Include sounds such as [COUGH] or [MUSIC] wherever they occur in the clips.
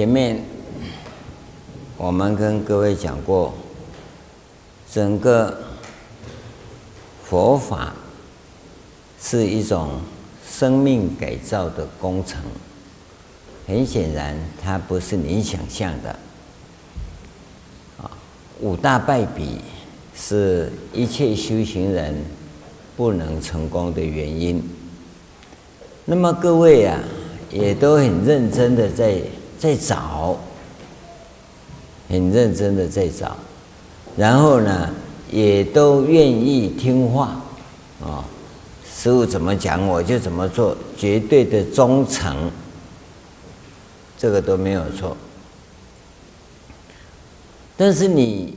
前面我们跟各位讲过，整个佛法是一种生命改造的工程。很显然，它不是你想象的。啊，五大败笔是一切修行人不能成功的原因。那么各位啊，也都很认真的在在找，很认真的在找，然后呢，也都愿意听话，啊，师父怎么讲我就怎么做，绝对的忠诚。这个都没有错，但是你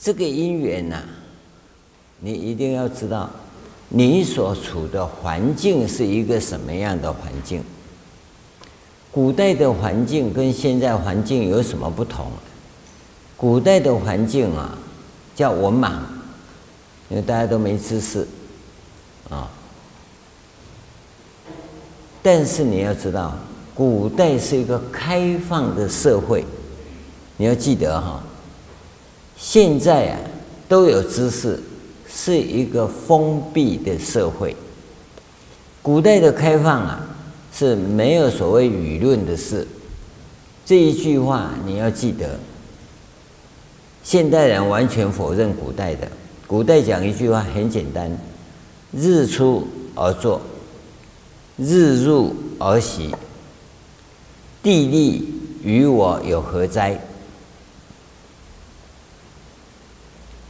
这个因缘呐，你一定要知道，你所处的环境是一个什么样的环境。古代的环境跟现在环境有什么不同？古代的环境啊，叫文盲，因为大家都没知识啊。但是你要知道。古代是一个开放的社会，你要记得哈。现在啊，都有知识，是一个封闭的社会。古代的开放啊，是没有所谓舆论的事。这一句话你要记得。现代人完全否认古代的。古代讲一句话很简单：日出而作，日入而息。地利与我有何哉？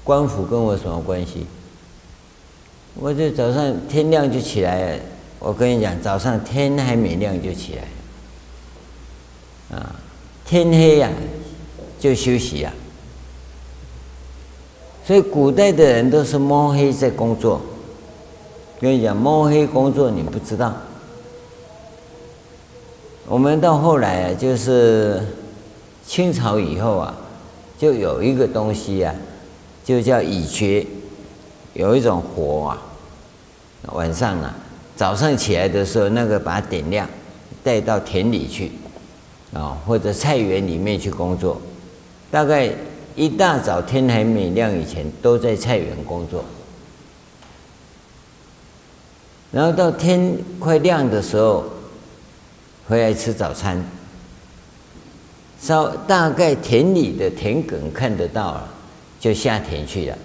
官府跟我什么关系？我就早上天亮就起来了。我跟你讲，早上天还没亮就起来，啊，天黑呀就休息呀。所以古代的人都是摸黑在工作。跟你讲，摸黑工作你不知道。我们到后来啊，就是清朝以后啊，就有一个东西啊，就叫蚁诀，有一种火啊，晚上啊，早上起来的时候，那个把它点亮，带到田里去，啊，或者菜园里面去工作，大概一大早天还没亮以前，都在菜园工作，然后到天快亮的时候。回来吃早餐，稍大概田里的田埂看得到了，就下田去了。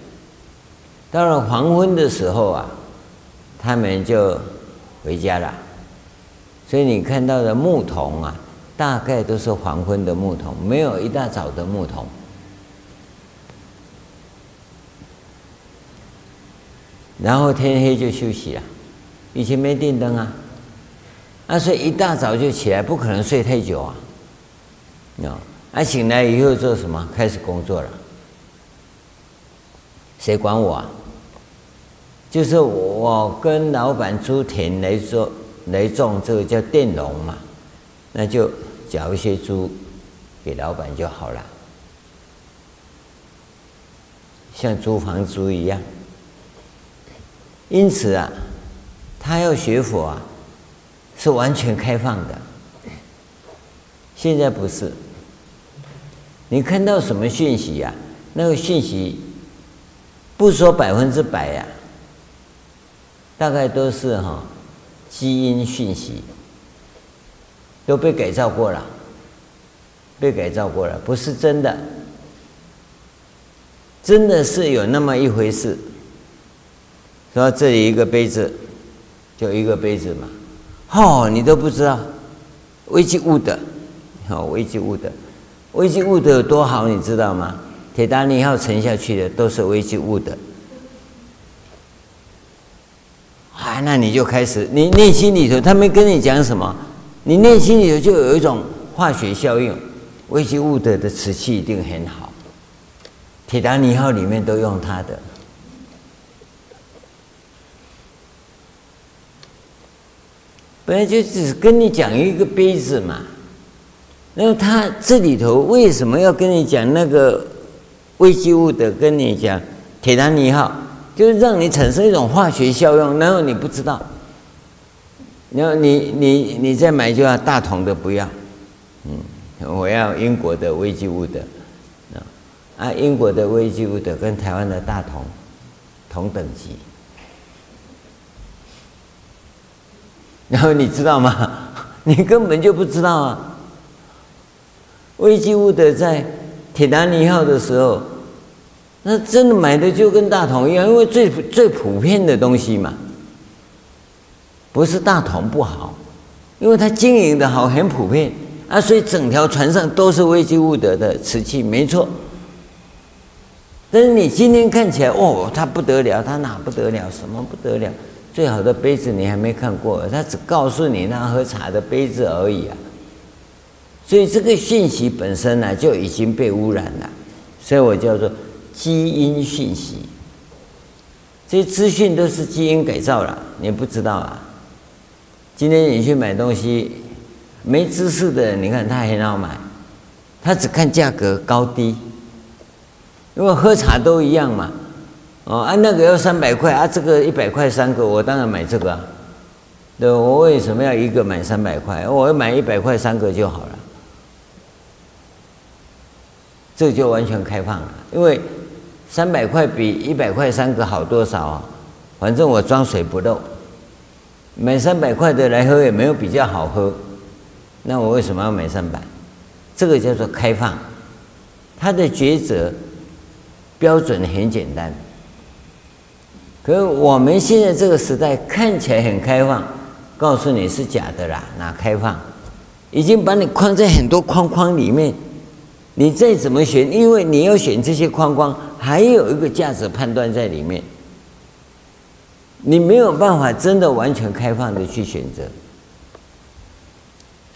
到了黄昏的时候啊，他们就回家了。所以你看到的牧童啊，大概都是黄昏的牧童，没有一大早的牧童。然后天黑就休息了，以前没电灯啊。啊，所以一大早就起来，不可能睡太久啊。啊，醒来以后做什么？开始工作了。谁管我啊？就是我跟老板租田来做来种，这个叫佃农嘛，那就缴一些租给老板就好了，像租房租一样。因此啊，他要学佛啊。是完全开放的，现在不是。你看到什么讯息呀？那个讯息，不说百分之百呀，大概都是哈基因讯息，都被改造过了，被改造过了，不是真的。真的是有那么一回事。说这里一个杯子，就一个杯子嘛。哦，你都不知道，危机物的，好危机物的，危机物的有多好，你知道吗？铁达尼号沉下去的都是危机物的，啊，那你就开始，你内心里头他没跟你讲什么，你内心里头就有一种化学效应，危机物的的瓷器一定很好，铁达尼号里面都用它的。本来就只跟你讲一个杯子嘛，那么他这里头为什么要跟你讲那个危机物的？跟你讲铁达尼号，就是让你产生一种化学效用，然后你不知道，然后你你你再买就要大桶的不要，嗯，我要英国的微积物德，啊，英国的微积物德跟台湾的大同同等级，然后你知道吗？[LAUGHS] 你根本就不知道啊！微积物德在铁达尼号的时候，那真的买的就跟大同一样，因为最最普遍的东西嘛，不是大同不好，因为它经营的好，很普遍。啊，所以整条船上都是微积物德的瓷器，没错。但是你今天看起来，哦，它不得了，它哪不得了？什么不得了？最好的杯子你还没看过，它只告诉你那喝茶的杯子而已啊。所以这个讯息本身呢，就已经被污染了。所以我叫做基因讯息。这些资讯都是基因改造了，你不知道啊。今天你去买东西。没知识的，你看他很好买，他只看价格高低，因为喝茶都一样嘛。哦，啊，那个要三百块啊，这个一百块三个，我当然买这个啊。对，我为什么要一个买三百块？我要买一百块三个就好了。这就完全开放了，因为三百块比一百块三个好多少啊？反正我装水不漏，买三百块的来喝也没有比较好喝。那我为什么要买三百？这个叫做开放，它的抉择标准很简单。可是我们现在这个时代看起来很开放，告诉你是假的啦，哪开放？已经把你框在很多框框里面，你再怎么选，因为你要选这些框框，还有一个价值判断在里面，你没有办法真的完全开放的去选择。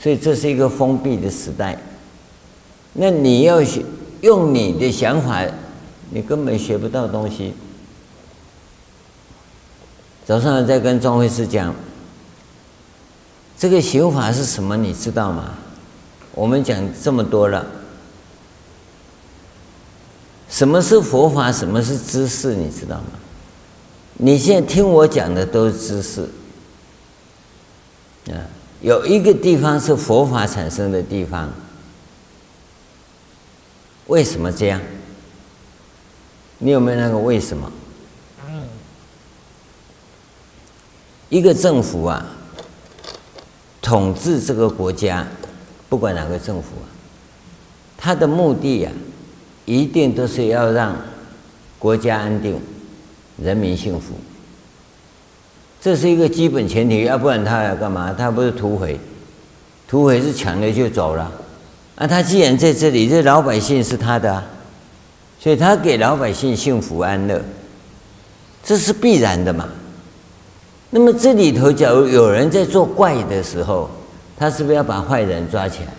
所以这是一个封闭的时代，那你要学用你的想法，你根本学不到东西。早上在跟庄慧师讲，这个刑法是什么？你知道吗？我们讲这么多了，什么是佛法？什么是知识？你知道吗？你现在听我讲的都是知识，啊。有一个地方是佛法产生的地方，为什么这样？你有没有那个为什么？一个政府啊，统治这个国家，不管哪个政府啊，他的目的呀，一定都是要让国家安定，人民幸福。这是一个基本前提，要不然他要干嘛？他不是土匪，土匪是抢了就走了。啊，他既然在这里，这老百姓是他的，所以他给老百姓幸福安乐，这是必然的嘛。那么这里头，假如有人在作怪的时候，他是不是要把坏人抓起来？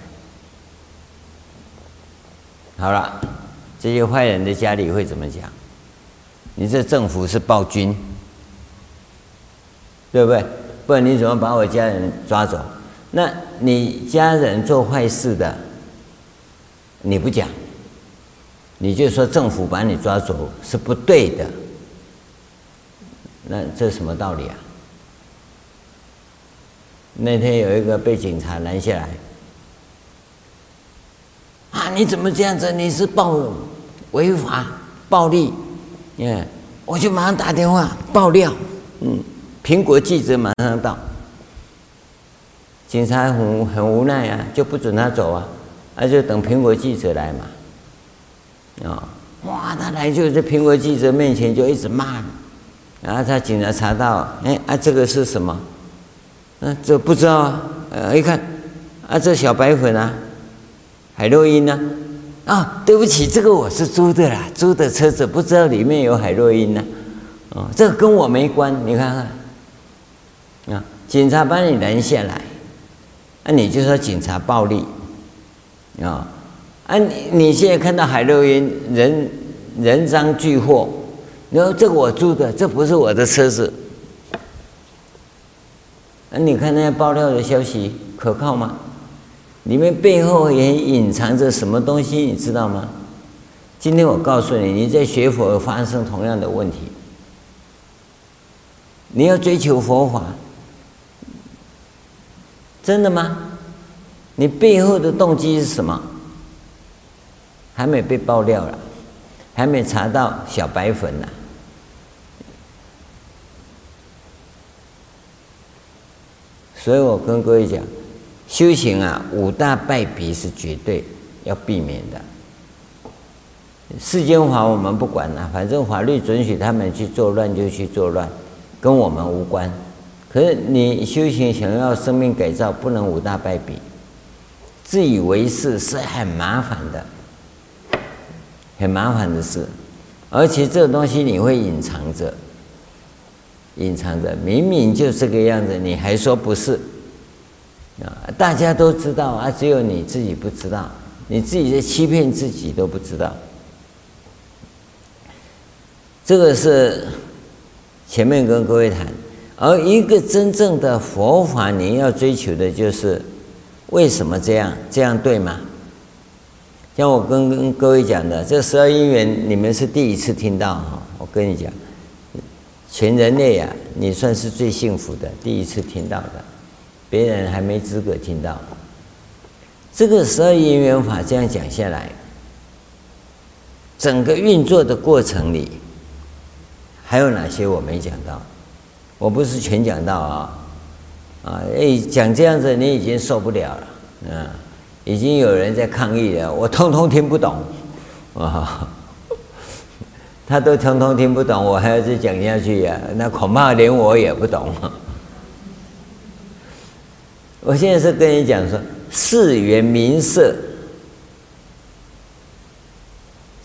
好了，这些坏人的家里会怎么讲？你这政府是暴君。对不对？不然你怎么把我家人抓走？那你家人做坏事的，你不讲，你就说政府把你抓走是不对的，那这什么道理啊？那天有一个被警察拦下来，啊，你怎么这样子？你是暴违法暴力，嗯，我就马上打电话爆料，嗯。苹果记者马上到，警察很很无奈啊，就不准他走啊，那就等苹果记者来嘛。啊，哇，他来就在苹果记者面前就一直骂，然后他警察查到，哎啊，这个是什么？嗯，这不知道啊，呃，一看，啊，这小白粉啊，海洛因呢？啊，啊对不起，这个我是租的啦，租的车子不知道里面有海洛因呢。哦，这个跟我没关，你看看。啊！警察把你拦下来，那、啊、你就说警察暴力啊！啊，你你现在看到海洛因人人赃俱获，你说这个我租的，这不是我的车子。那、啊、你看那些爆料的消息可靠吗？里面背后也隐藏着什么东西，你知道吗？今天我告诉你，你在学佛发生同样的问题，你要追求佛法。真的吗？你背后的动机是什么？还没被爆料了，还没查到小白粉呢。所以我跟各位讲，修行啊，五大败笔是绝对要避免的。世间法我们不管了，反正法律准许他们去作乱就去作乱，跟我们无关。可是你修行想要生命改造，不能五大败笔。自以为是是很麻烦的，很麻烦的事，而且这东西你会隐藏着，隐藏着，明明就这个样子，你还说不是啊？大家都知道啊，只有你自己不知道，你自己在欺骗自己都不知道。这个是前面跟各位谈。而一个真正的佛法，你要追求的就是为什么这样？这样对吗？像我跟跟各位讲的，这十二因缘，你们是第一次听到哈。我跟你讲，全人类呀、啊，你算是最幸福的，第一次听到的，别人还没资格听到。这个十二因缘法这样讲下来，整个运作的过程里，还有哪些我没讲到？我不是全讲到啊，啊，哎，讲这样子你已经受不了了，啊，已经有人在抗议了，我通通听不懂，啊，他都通通听不懂，我还要再讲下去呀？那恐怕连我也不懂。我现在是跟你讲说，四缘名色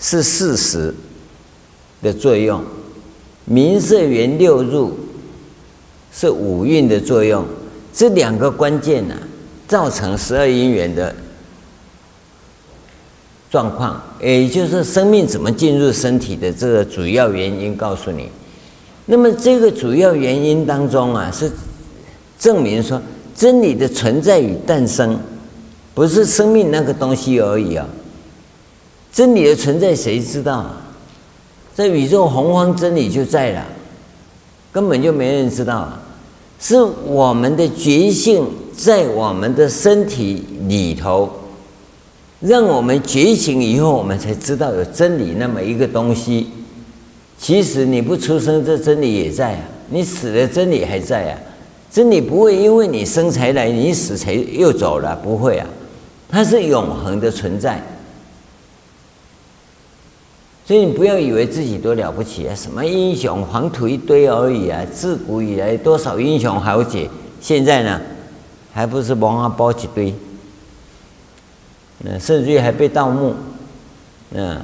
是事实的作用，名色缘六入。是五蕴的作用，这两个关键呐、啊，造成十二因缘的状况，也就是生命怎么进入身体的这个主要原因。告诉你，那么这个主要原因当中啊，是证明说真理的存在与诞生，不是生命那个东西而已啊。真理的存在谁知道？在宇宙洪荒，真理就在了，根本就没人知道啊。是我们的觉性在我们的身体里头，让我们觉醒以后，我们才知道有真理那么一个东西。其实你不出生，这真理也在啊；你死了，真理还在啊。真理不会因为你生才来，你死才又走了，不会啊。它是永恒的存在。所以你不要以为自己多了不起啊！什么英雄黄土一堆而已啊！自古以来多少英雄豪杰，现在呢，还不是王阿包一堆？嗯甚至于还被盗墓，嗯，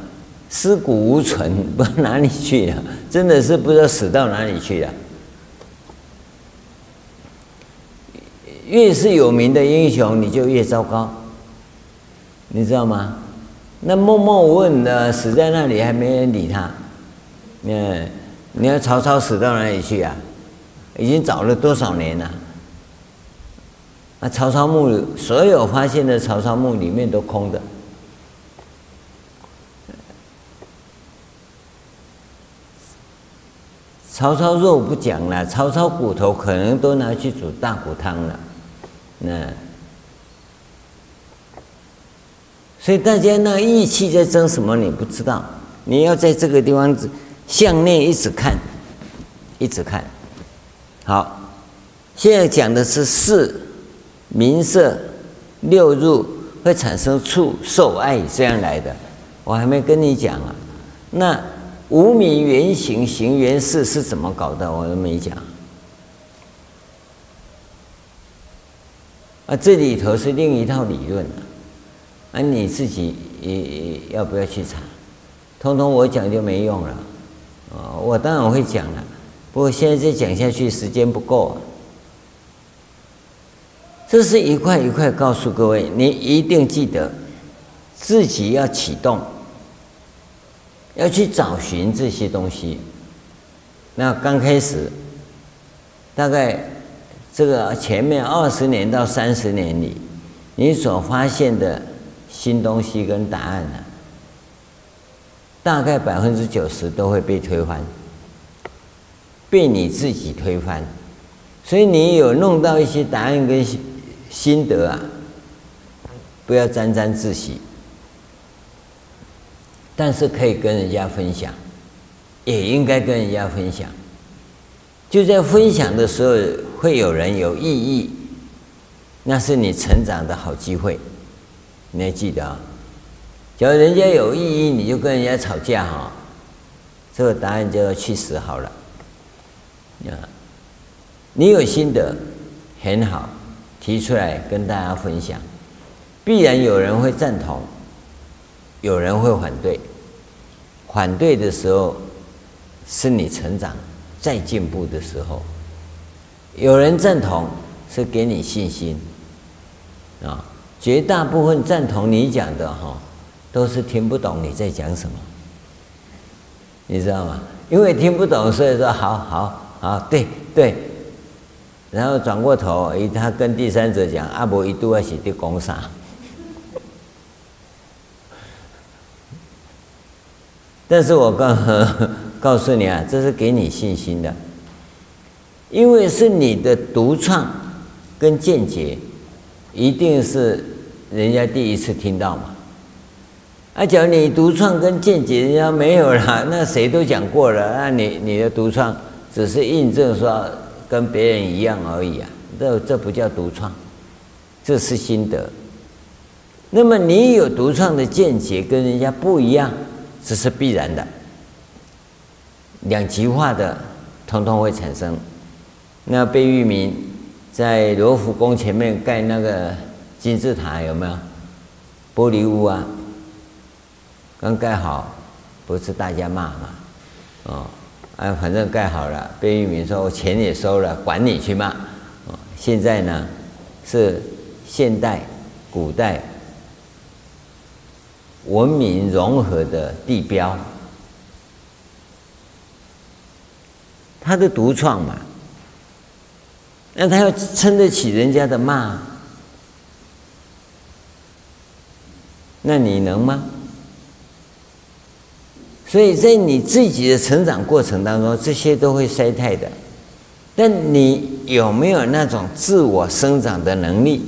尸骨无存，不知道哪里去了，真的是不知道死到哪里去了。越是有名的英雄，你就越糟糕，你知道吗？那默默无闻的死在那里，还没人理他。嗯，你要曹操死到哪里去啊？已经找了多少年了？那曹操墓，所有发现的曹操墓里面都空的。曹操肉不讲了，曹操骨头可能都拿去煮大骨汤了。那。所以大家那意气在争什么？你不知道。你要在这个地方向内一直看，一直看。好，现在讲的是四、名色、六入会产生触、受、爱这样来的。我还没跟你讲啊。那无名缘行，行缘识是怎么搞的？我都没讲。啊，这里头是另一套理论啊。那、啊、你自己也也要不要去查？通通我讲就没用了，啊，我当然会讲了，不过现在再讲下去时间不够。这是一块一块告诉各位，你一定记得自己要启动，要去找寻这些东西。那刚开始，大概这个前面二十年到三十年里，你所发现的。新东西跟答案呢，大概百分之九十都会被推翻，被你自己推翻。所以你有弄到一些答案跟心得啊，不要沾沾自喜，但是可以跟人家分享，也应该跟人家分享。就在分享的时候，会有人有意义，那是你成长的好机会。你要记得啊，假如人家有意义，你就跟人家吵架哈，这个答案就要去死好了。啊，你有心得很好，提出来跟大家分享，必然有人会赞同，有人会反对。反对的时候，是你成长再进步的时候；有人赞同，是给你信心啊。绝大部分赞同你讲的哈，都是听不懂你在讲什么，你知道吗？因为听不懂，所以说好好好，对对。然后转过头，诶，他跟第三者讲，阿伯一度要写的讲啥？[LAUGHS] 但是我告告诉你啊，这是给你信心的，因为是你的独创跟见解，一定是。人家第一次听到嘛，啊，假如你独创跟见解人家没有了，[LAUGHS] 那谁都讲过了，那你你的独创只是印证说跟别人一样而已啊，这这不叫独创，这是心得。那么你有独创的见解跟人家不一样，这是必然的，两极化的通通会产生。那贝聿铭在罗浮宫前面盖那个。金字塔有没有玻璃屋啊？刚盖好，不是大家骂嘛？哦，啊，反正盖好了。贝聿铭说：“我钱也收了，管你去骂。”哦，现在呢是现代、古代文明融合的地标，他的独创嘛，那他要撑得起人家的骂。那你能吗？所以在你自己的成长过程当中，这些都会衰退的。但你有没有那种自我生长的能力？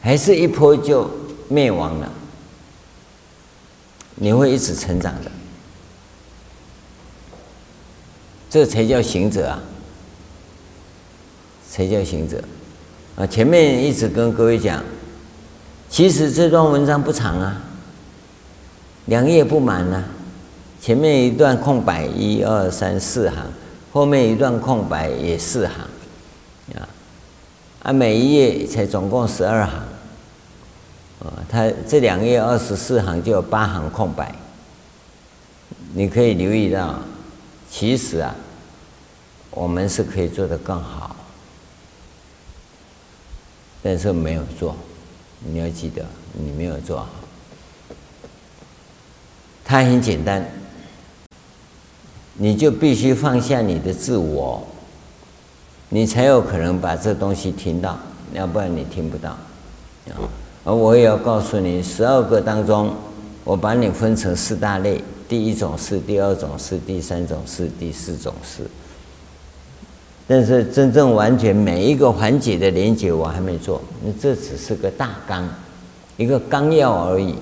还是一波就灭亡了？你会一直成长的，这才叫行者啊！才叫行者啊！前面一直跟各位讲。其实这段文章不长啊，两页不满啊，前面一段空白一二三四行，后面一段空白也四行，啊，啊每一页才总共十二行，啊，它这两页二十四行就有八行空白，你可以留意到，其实啊，我们是可以做得更好，但是没有做。你要记得，你没有做好。它很简单，你就必须放下你的自我，你才有可能把这东西听到，要不然你听不到。啊而我也要告诉你，十二个当中，我把你分成四大类：第一种是，第二种是，第三种是，第四种是。但是真正完全每一个环节的连接我还没做，那这只是个大纲，一个纲要而已。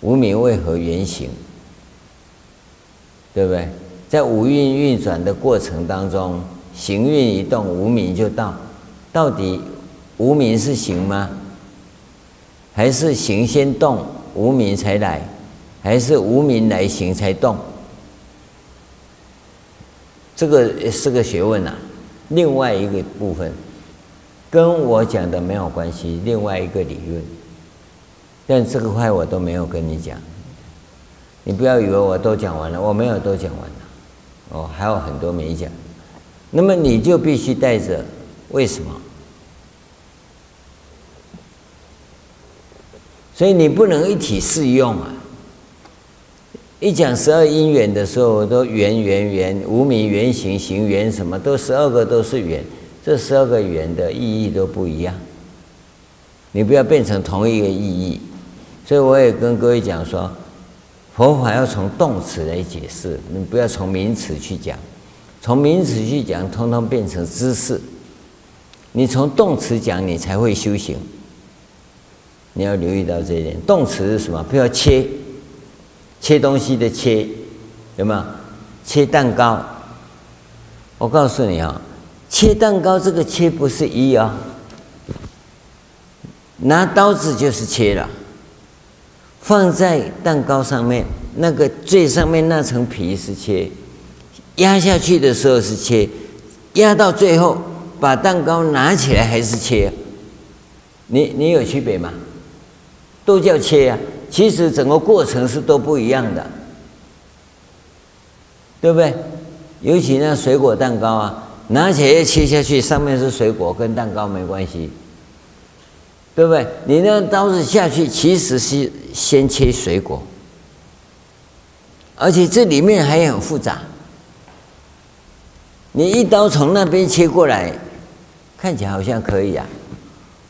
无明为何缘行？对不对？在五蕴运转的过程当中，行运一动，无明就到。到底无明是行吗？还是行先动，无明才来？还是无明来行才动？这个是个学问呐、另外一个部分跟我讲的没有关系，另外一个理论，但这个块我都没有跟你讲，你不要以为我都讲完了，我没有都讲完了，哦，还有很多没讲，那么你就必须带着为什么？所以你不能一体适用啊。一讲十二因缘的时候，都缘缘缘，无明缘行行缘什么都十二个都是缘，这十二个缘的意义都不一样。你不要变成同一个意义。所以我也跟各位讲说，佛法要从动词来解释，你不要从名词去讲，从名词去讲，通通变成知识。你从动词讲，你才会修行。你要留意到这一点。动词是什么？不要切，切东西的切，有没有？切蛋糕。我告诉你啊，切蛋糕这个切不是一啊，拿刀子就是切了。放在蛋糕上面，那个最上面那层皮是切，压下去的时候是切，压到最后。把蛋糕拿起来还是切？你你有区别吗？都叫切呀，其实整个过程是都不一样的，对不对？尤其那水果蛋糕啊，拿起来切下去，上面是水果，跟蛋糕没关系，对不对？你那刀子下去，其实是先切水果，而且这里面还很复杂。你一刀从那边切过来。看起来好像可以啊，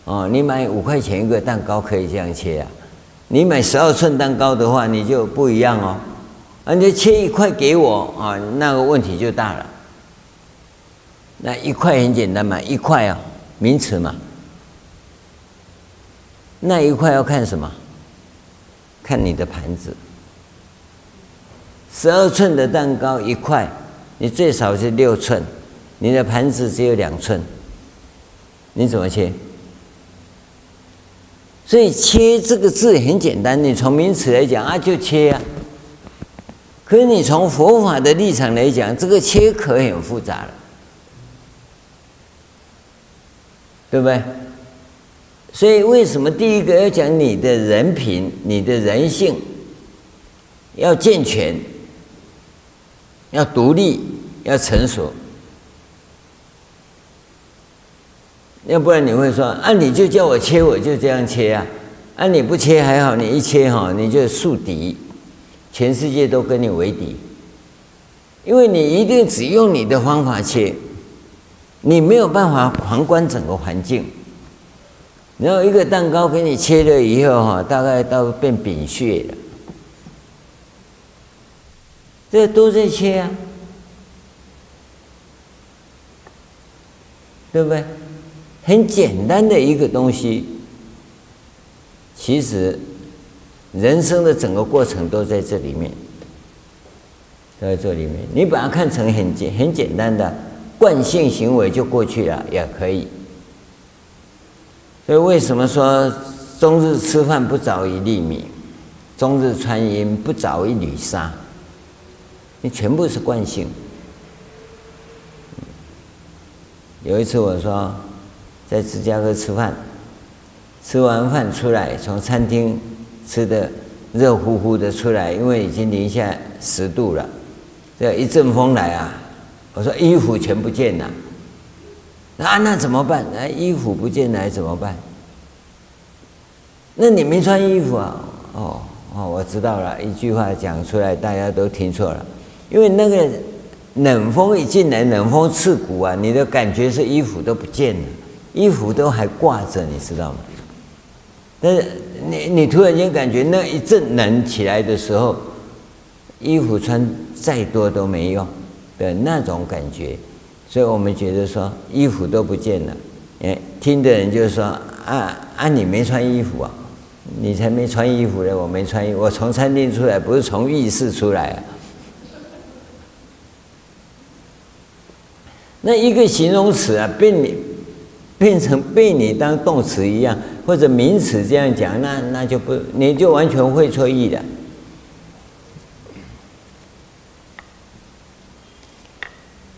哦，你买五块钱一个蛋糕可以这样切啊，你买十二寸蛋糕的话，你就不一样哦，啊，你切一块给我啊，那个问题就大了。那一块很简单嘛，一块啊，名词嘛，那一块要看什么？看你的盘子。十二寸的蛋糕一块，你最少是六寸，你的盘子只有两寸。你怎么切？所以“切”这个字很简单，你从名词来讲啊，就切啊。可是你从佛法的立场来讲，这个“切”可很复杂了，对不对？所以为什么第一个要讲你的人品、你的人性要健全、要独立、要成熟？要不然你会说啊，你就叫我切，我就这样切啊。啊，你不切还好，你一切哈，你就树敌，全世界都跟你为敌，因为你一定只用你的方法切，你没有办法旁观整个环境。然后一个蛋糕给你切了以后哈，大概到变饼屑了，这都在切啊，对不对？很简单的一个东西，其实人生的整个过程都在这里面，在这里面。你把它看成很简很简单的惯性行为就过去了，也可以。所以为什么说终日吃饭不着一粒米，终日穿衣不着一缕纱？你全部是惯性。有一次我说。在芝加哥吃饭，吃完饭出来，从餐厅吃的热乎乎的出来，因为已经零下十度了。这一阵风来啊，我说衣服全不见了。啊，那怎么办？那衣服不见来怎么办？那你没穿衣服啊？哦哦，我知道了。一句话讲出来，大家都听错了。因为那个冷风一进来，冷风刺骨啊，你的感觉是衣服都不见了。衣服都还挂着，你知道吗？但是你你突然间感觉那一阵冷起来的时候，衣服穿再多都没用的那种感觉，所以我们觉得说衣服都不见了。哎，听的人就是说啊啊，你没穿衣服啊？你才没穿衣服呢，我没穿衣服，我从餐厅出来不是从浴室出来啊。那一个形容词啊，被你。变成被你当动词一样，或者名词这样讲，那那就不，你就完全会错意了。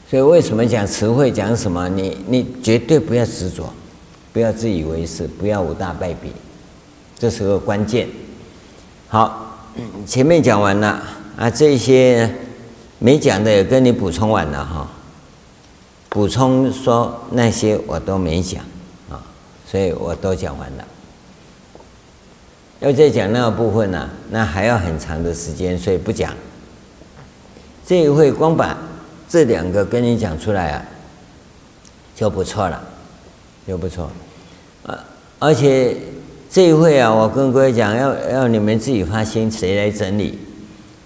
所以为什么讲词汇讲什么？你你绝对不要执着，不要自以为是，不要五大败笔，这是个关键。好，前面讲完了啊，这些没讲的也跟你补充完了哈。补充说那些我都没讲啊，所以我都讲完了。要再讲那个部分呢，那还要很长的时间，所以不讲。这一回光把这两个跟你讲出来啊，就不错了，就不错。啊，而且这一回啊，我跟各位讲，要要你们自己发心，谁来整理？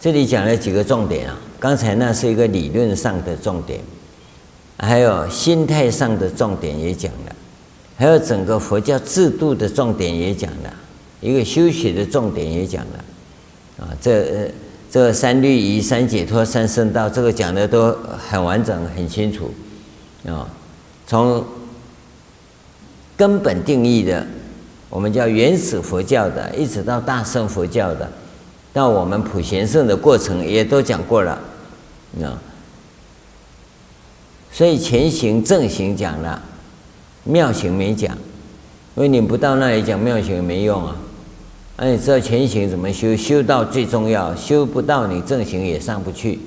这里讲了几个重点啊，刚才那是一个理论上的重点。还有心态上的重点也讲了，还有整个佛教制度的重点也讲了，一个修学的重点也讲了，啊，这呃这三律仪、三解脱、三圣道，这个讲的都很完整、很清楚，啊，从根本定义的，我们叫原始佛教的，一直到大乘佛教的，到我们普贤圣的过程也都讲过了，啊，所以前行、正行讲了。妙行没讲，因为你不到那里讲妙行没用啊。那、啊、你知道前行怎么修？修道最重要，修不到你正行也上不去。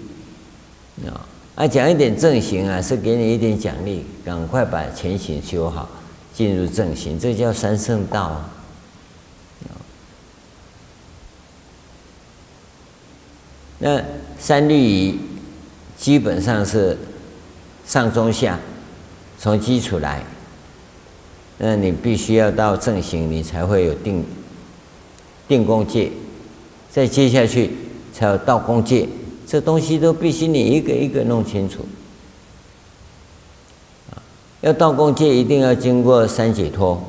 啊，啊，讲一点正行啊，是给你一点奖励，赶快把前行修好，进入正行，这叫三圣道啊。那三律仪基本上是上中下，从基础来。那你必须要到正行，你才会有定定功戒，再接下去才有道功戒，这东西都必须你一个一个弄清楚。要道功戒一定要经过三解脱，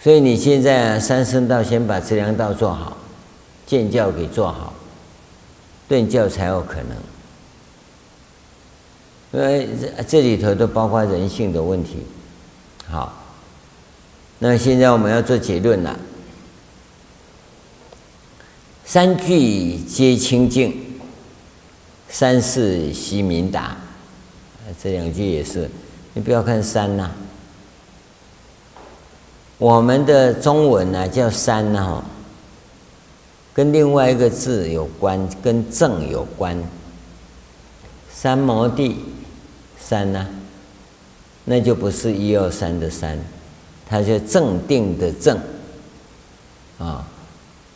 所以你现在三圣道先把资粮道做好，见教给做好，顿教才有可能。因为这这里头都包括人性的问题。好，那现在我们要做结论了。三句皆清净，三世悉明达。这两句也是，你不要看三呐、我们的中文呢、叫三呐，哈，跟另外一个字有关，跟正有关。三摩地，三呢、那就不是一二三的三，它叫正定的正，啊，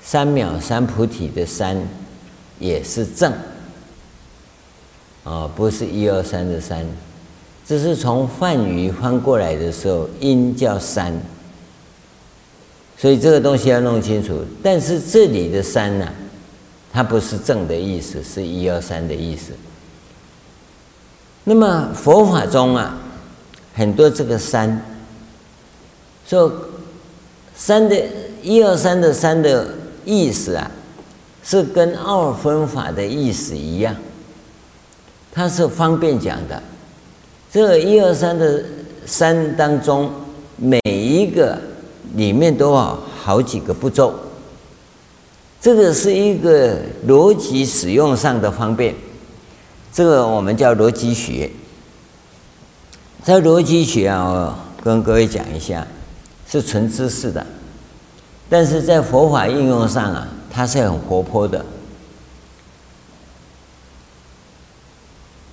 三藐三菩提的三，也是正，啊，不是一二三的三，这是从梵语翻过来的时候，音叫三，所以这个东西要弄清楚。但是这里的三呢，它不是正的意思，是一二三的意思。那么佛法中啊。很多这个三，说三的一二三的三的意思啊，是跟二分法的意思一样，它是方便讲的。这一二三的三当中，每一个里面都有好几个步骤，这个是一个逻辑使用上的方便，这个我们叫逻辑学。在逻辑学啊，我跟各位讲一下，是纯知识的，但是在佛法应用上啊，它是很活泼的。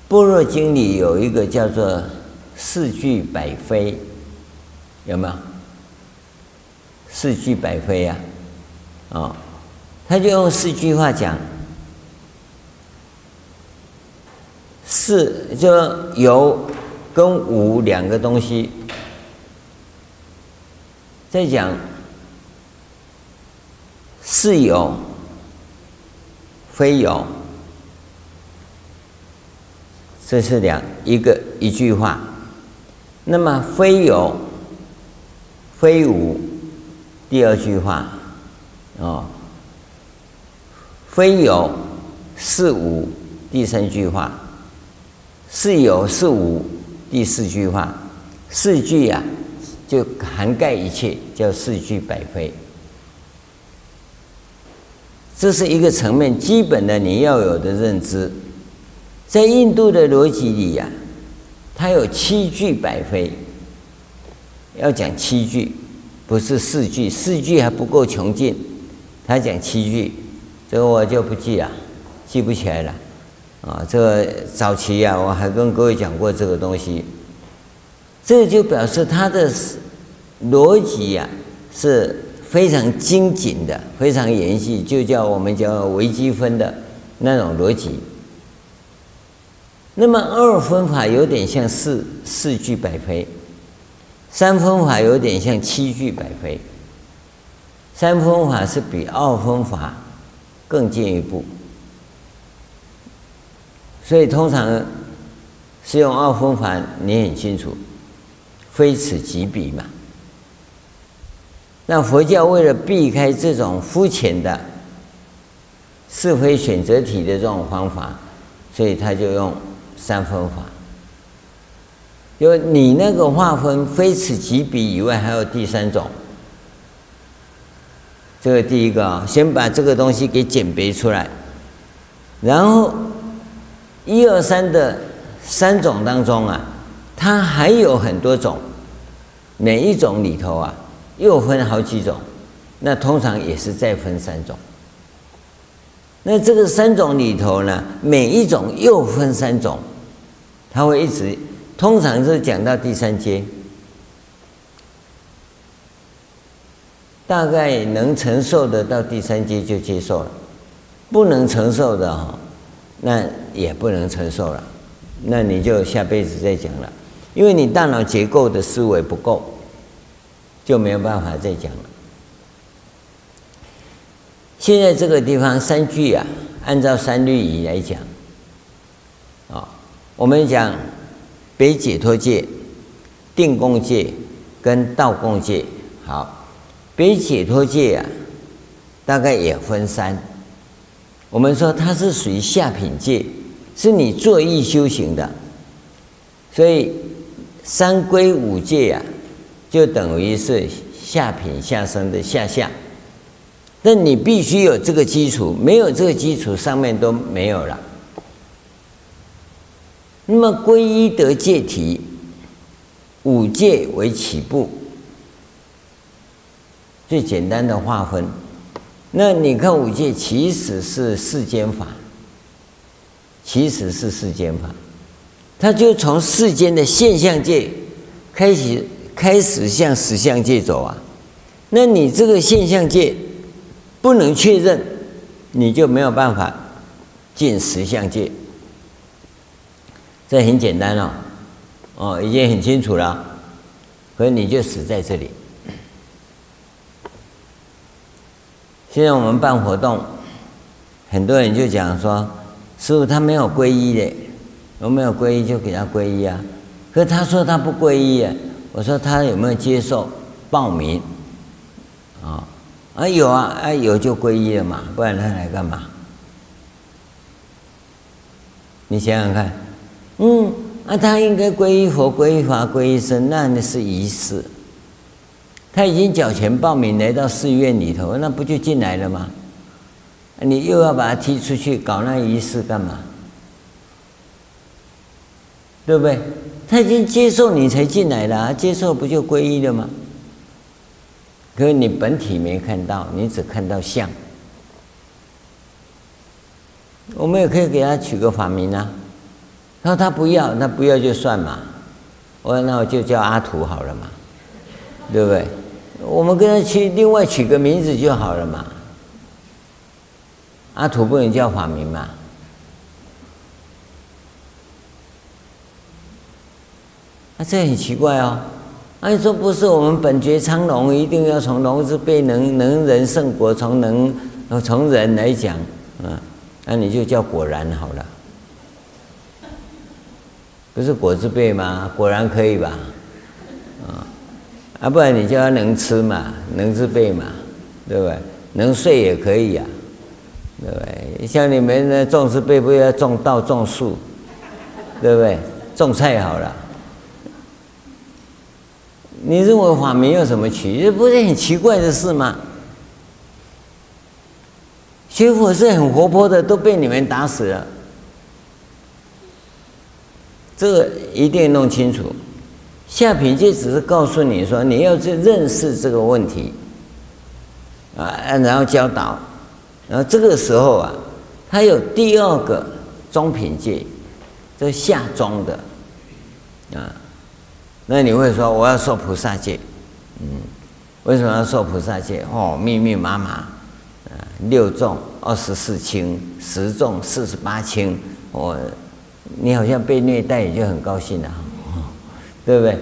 般若经里有一个叫做“四句百非”，有没有？四句百非呀，啊，他就用四句话讲，四就有。跟无两个东西，在讲是有非有，这是两一个一句话。那么非有非无，第二句话哦，非有是无，第三句话是有是无。第四句话，四句、啊，就涵盖一切，叫四句百非。这是一个层面基本的你要有的认知。在印度的逻辑里呀、啊，它有七句百非，要讲七句，不是四句，四句还不够穷尽，他讲七句，这个我就不记了，记不起来了。啊，这个早期呀、我还跟各位讲过这个东西，这就表示它的逻辑呀是非常精谨的，非常严细，就叫我们叫微积分的那种逻辑。那么二分法有点像四四句百非，三分法有点像七句百非，三分法是比二分法更进一步。所以通常是用二分法，你很清楚。非此即彼嘛。那佛教为了避开这种肤浅的是非选择题的这种方法，所以他就用三分法。就你那个划分非此即彼以外，还有第三种。这个第一个啊，先把这个东西给鉴别出来，然后一二三的三种当中啊，它还有很多种，每一种里头啊又分好几种，那通常也是再分三种。那这个三种里头呢，每一种又分三种，它会一直。通常是讲到第三阶，大概能承受的到第三阶就接受了，不能承受的哈，那也不能承受了，那你就下辈子再讲了，因为你大脑结构的思维不够，就没有办法再讲了。现在这个地方三句啊，按照三律仪来讲，啊，我们讲。北解脱戒、定共戒跟道共戒，好，北解脱戒啊，大概也分三。我们说它是属于下品界，是你作意修行的，所以三归五戒啊，就等于是下品下生的下下。但你必须有这个基础，没有这个基础，上面都没有了。那么皈依得戒体，五戒为起步，最简单的划分。那你看五戒其实是世间法，其实是世间法，它就从世间的现象界开始，开始向实相界走啊。那你这个现象界不能确认，你就没有办法进实相界。这很简单哦，哦，已经很清楚了，可是你就死在这里。现在我们办活动，很多人就讲说，师父他没有皈依的，有没有皈依就给他皈依啊。可是他说他不皈依啊，我说他有没有接受报名？啊啊有啊啊有就皈依了嘛，不然他来干嘛？你想想看。嗯，那他应该皈依佛、皈依法、皈依僧，那那是仪式。他已经缴钱报名来到寺院里头，那不就进来了吗？你又要把他踢出去搞那仪式干嘛？对不对？他已经接受你才进来了，接受不就皈依了吗？可是你本体没看到，你只看到相。我们也可以给他取个法名啊。他说他不要，那不要就算嘛。我说那我就叫阿土好了嘛，对不对？我们跟他取另外取个名字就好了嘛。阿土不能叫法名嘛？啊，这很奇怪哦。按说不是我们本觉苍龙，一定要从龙字辈能能人胜果，从能从人来讲，嗯，那你就叫果然好了。不是果字辈吗？果然可以吧？啊，不然你叫他能吃嘛，能自备嘛，对不对？能睡也可以呀，对不对？像你们那种字辈，不要种稻种树，对不对？种菜好了。你认为法名有什么取？这不是很奇怪的事吗？学佛是很活泼的，都被你们打死了。这个一定弄清楚，下品戒只是告诉你说，你要去认识这个问题，啊，然后教导，然后这个时候啊，还有第二个中品戒，这下中的，啊，那你会说我要受菩萨戒，嗯，为什么要受菩萨戒？哦，密密麻麻，啊，六重二十四轻，十重四十八轻，我。你好像被虐待，也就很高兴了哈，对不对？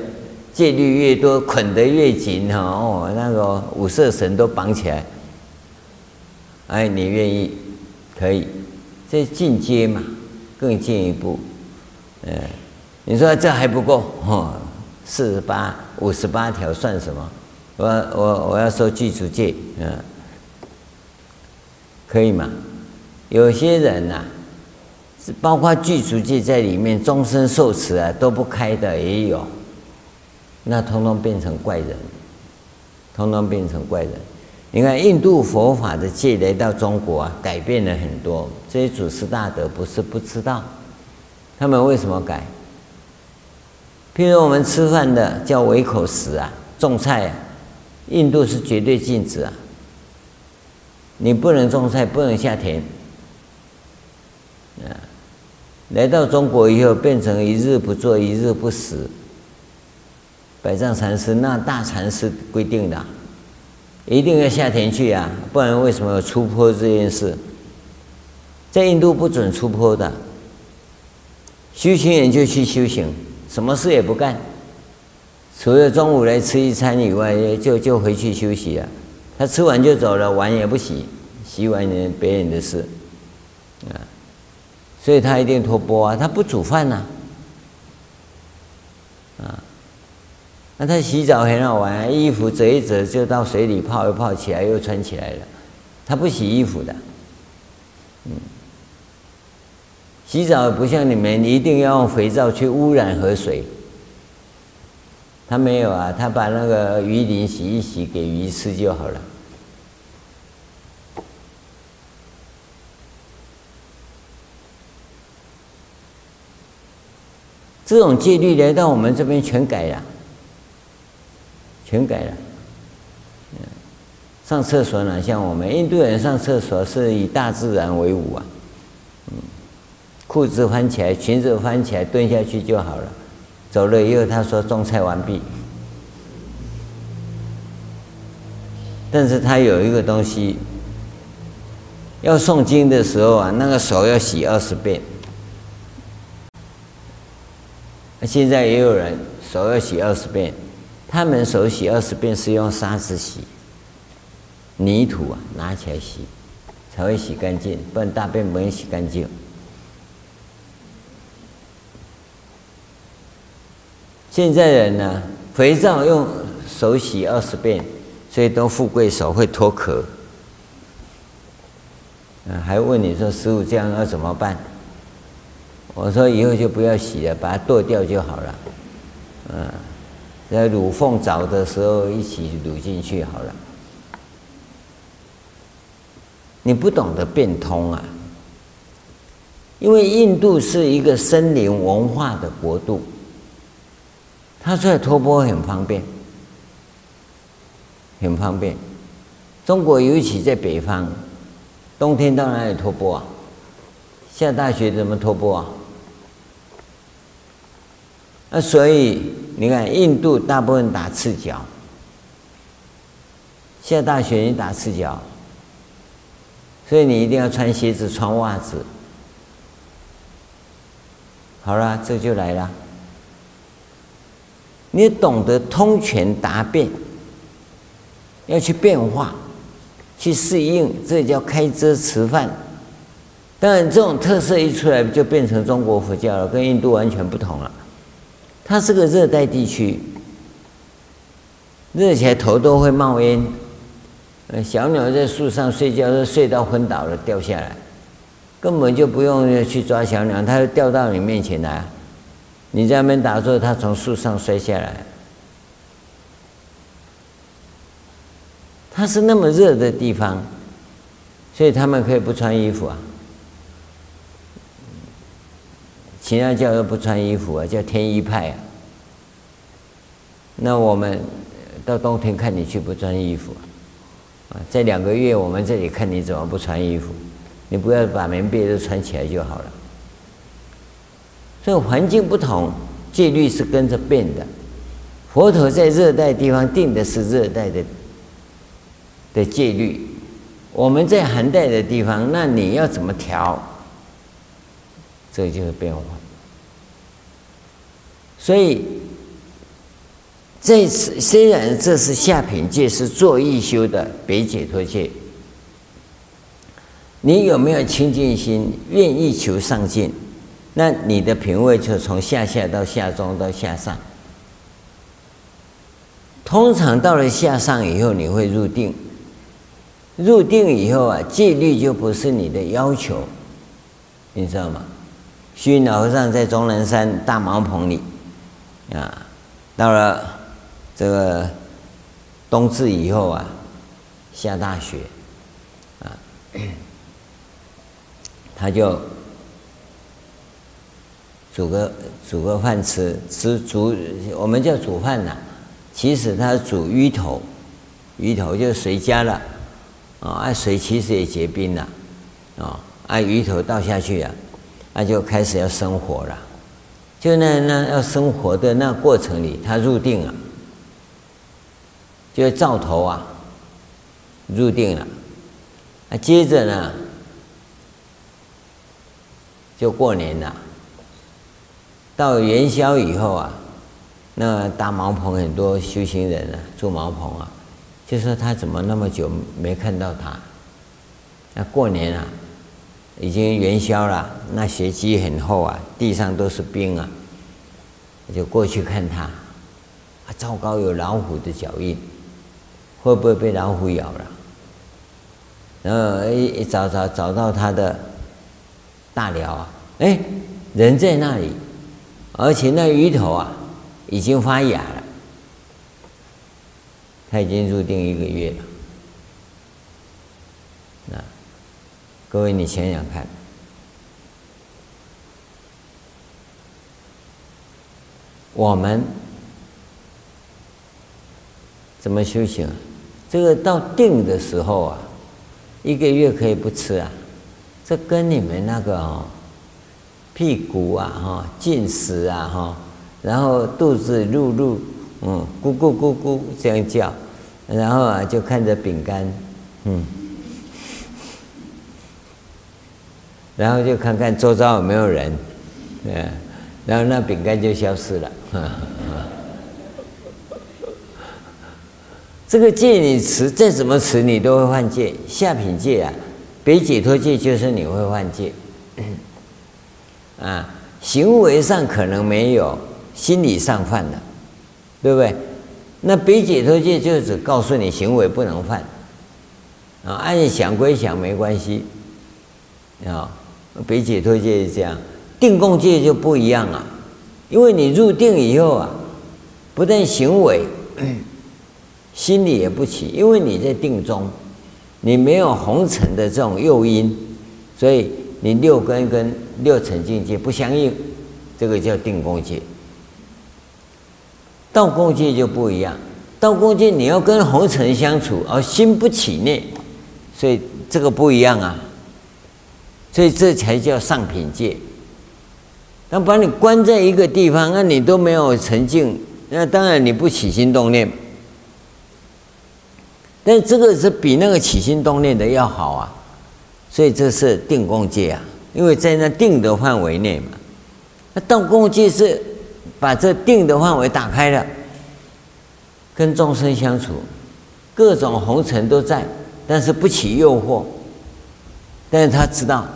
戒律越多，捆得越紧哈哦，那个五色绳都绑起来，哎，你愿意？可以，这进阶嘛，更进一步。嗯，你说这还不够哈？四十八、五十八条算什么？我我我要说具足戒，嗯，可以吗？有些人呐、包括具足戒在里面，终身受持啊都不开的也有，那通通变成怪人，通通变成怪人。你看印度佛法的戒来到中国啊，改变了很多。这些祖师大德不是不知道，他们为什么改？譬如我们吃饭的叫唯口食啊，种菜啊，印度是绝对禁止啊，你不能种菜，不能下田。啊，来到中国以后，变成一日不做，一日不食。百丈禅师那大禅师规定的，一定要下田去啊，不然为什么要出坡这件事？在印度不准出坡的，修行人就去修行，什么事也不干，除了中午来吃一餐以外，就就回去休息了。他吃完就走了，碗也不洗，洗碗人别人的事，啊。所以他一定脱钵啊，他不煮饭呐，啊，那他洗澡很好玩啊，衣服折一折就到水里泡一泡起来又穿起来了，他不洗衣服的，嗯，洗澡不像你们一定要用肥皂去污染河水，他没有啊，他把那个鱼鳞洗一洗给鱼吃就好了。这种戒律来到我们这边全改了，全改了。上厕所哪像我们印度人上厕所是以大自然为伍啊，嗯裤子翻起来，裙子翻起来，蹲下去就好了。走了以后，他说种菜完毕。但是他有一个东西，要诵经的时候啊，那个手要洗二十遍。现在也有人手要洗二十遍，他们手洗二十遍是用沙子洗，泥土啊拿起来洗，才会洗干净，不然大便不会洗干净。现在人呢，肥皂用手洗二十遍，所以都富贵手会脱壳。嗯，还问你说师傅这样要怎么办？我说以后就不要洗了，把它剁掉就好了。嗯，在卤凤澡的时候一起卤进去好了。你不懂得变通啊，因为印度是一个森林文化的国度，它出来托钵很方便，很方便。中国尤其在北方，冬天到哪里托钵啊？下大雪怎么托钵啊？那所以你看，印度大部分打赤脚，下大雪你打赤脚，所以你一定要穿鞋子、穿袜子。好了，这就来了。你懂得通权达变，要去变化，去适应，这叫开遮吃饭。当然，这种特色一出来，就变成中国佛教了，跟印度完全不同了。它是个热带地区，热起来头都会冒烟。呃小鸟在树上睡觉，都睡到昏倒了，掉下来，根本就不用去抓小鸟，它就掉到你面前来。你在那边打坐，它从树上摔下来。它是那么热的地方，所以他们可以不穿衣服啊。其他教又不穿衣服啊，叫天衣派啊。那我们到冬天看你去不穿衣服啊，这两个月我们这里看你怎么不穿衣服，你不要把棉被都穿起来就好了。所以环境不同，戒律是跟着变的。佛陀在热带地方定的是热带的的戒律，我们在寒带的地方，那你要怎么调？这就是变化。所以，这次虽然这是下品界，是做一修的别解脱戒，你有没有清净心，愿意求上进，那你的品位就从下下到下中到下上，通常到了下上以后，你会入定。入定以后啊，戒律就不是你的要求，你知道吗？虚云老和尚在终南山大茅棚里啊，到了这个冬至以后啊，下大雪啊，[COUGHS] 他就煮个煮个饭吃，吃煮我们叫煮饭呐，其实他煮鱼头，鱼头就是水加了。啊，水其实也结冰了，啊，啊，鱼头倒下去啊，那就开始要生活了。就那那要生活的那过程里，他入定了，就灶头啊，入定了。啊，接着呢，就过年了。到元宵以后啊，那搭茅棚很多修行人啊，住茅棚啊。就说他怎么那么久没看到他？那过年啊，已经元宵了，那雪积很厚啊，地上都是冰啊。就过去看他，啊，糟糕，有老虎的脚印，会不会被老虎咬了？然后一一找找找到他的大寮啊，哎，人在那里，而且那鱼头啊，已经发芽了。他已经入定一个月了，各位你想想看，我们怎么修行？这个到定的时候啊，一个月可以不吃啊，这跟你们那个哦，屁股啊哈进食啊哈，然后肚子噜噜嗯咕咕咕咕这样叫。然后啊，就看着饼干，嗯，然后就看看周遭有没有人，嗯，然后那饼干就消失了。[LAUGHS] 这个戒你持，再怎么持你都会犯戒。下品戒啊，别解脱戒就是你会犯戒，[COUGHS] 啊，行为上可能没有，心理上犯了，对不对？那别解脱戒就只告诉你行为不能犯，啊，按想归想没关系，啊，别解脱戒是这样，定共戒就不一样啊，因为你入定以后啊，不但行为，心里也不起，因为你在定中，你没有红尘的这种诱因，所以你六根跟六尘境界不相应，这个叫定共戒。道共戒就不一样，道共戒你要跟红尘相处，而心不起念，所以这个不一样啊。所以这才叫上品戒。那把你关在一个地方，那你都没有沉静，那当然你不起心动念。但这个是比那个起心动念的要好啊。所以这是定功戒啊，因为在那定的范围内嘛。那道共戒是。把这定的范围打开了，跟众生相处，各种红尘都在，但是不起诱惑。但是他知道，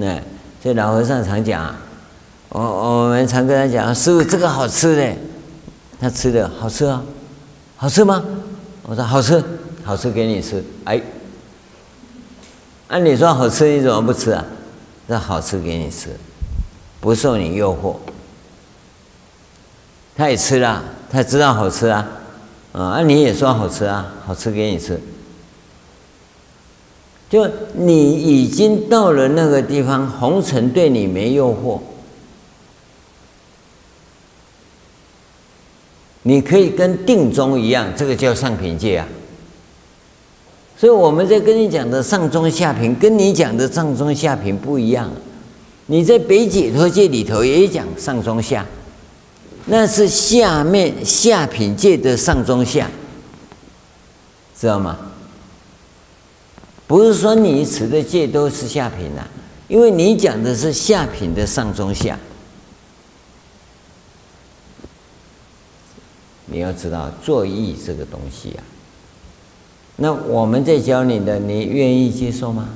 那所以老和尚常讲，我我们常跟他讲，师傅这个好吃的，他吃的好吃啊，好吃吗？我说好吃，好吃给你吃。哎，按理说好吃，你怎么不吃啊？那好吃给你吃，不受你诱惑。他也吃了，他知道好吃啊，啊，你也说好吃啊，好吃给你吃。就你已经到了那个地方，红尘对你没诱惑，你可以跟定中一样，这个叫上品界啊。所以我们在跟你讲的上中下品，跟你讲的上中下品不一样。你在北解脱界里头也讲上中下。那是下面下品界的上中下，知道吗？不是说你持的戒都是下品呐，因为你讲的是下品的上中下。你要知道作意这个东西啊，那我们在教你的，你愿意接受吗？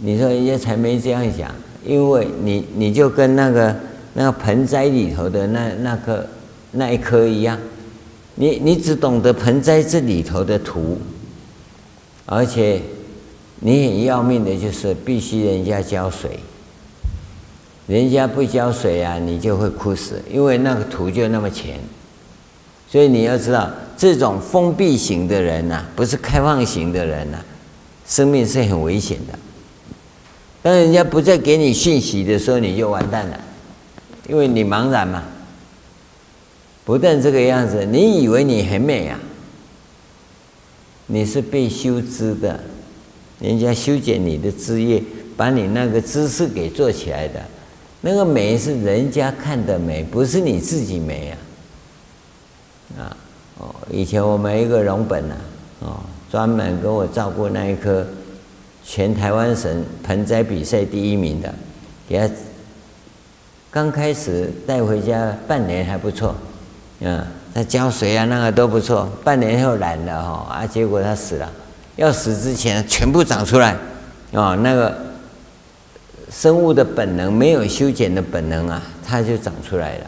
你说人家才没这样讲，因为你你就跟那个。那个盆栽里头的那那个那一棵一样，你你只懂得盆栽这里头的土，而且你很要命的就是必须人家浇水，人家不浇水啊，你就会枯死，因为那个土就那么浅。所以你要知道，这种封闭型的人呐、不是开放型的人呐、生命是很危险的。当人家不再给你讯息的时候，你就完蛋了，因为你茫然嘛。不但这个样子，你以为你很美啊？你是被修枝的，人家修剪你的枝叶，把你那个姿势给做起来的。那个美是人家看的美，不是你自己美啊！啊哦，以前我们一个荣本呐，哦，专门给我照顾那一棵全台湾省盆栽比赛第一名的，给他刚开始带回家半年还不错。嗯，他浇水啊，那个都不错。半年后懒了哈，啊，结果他死了。要死之前全部长出来，啊，那个生物的本能没有修剪的本能啊，它就长出来了。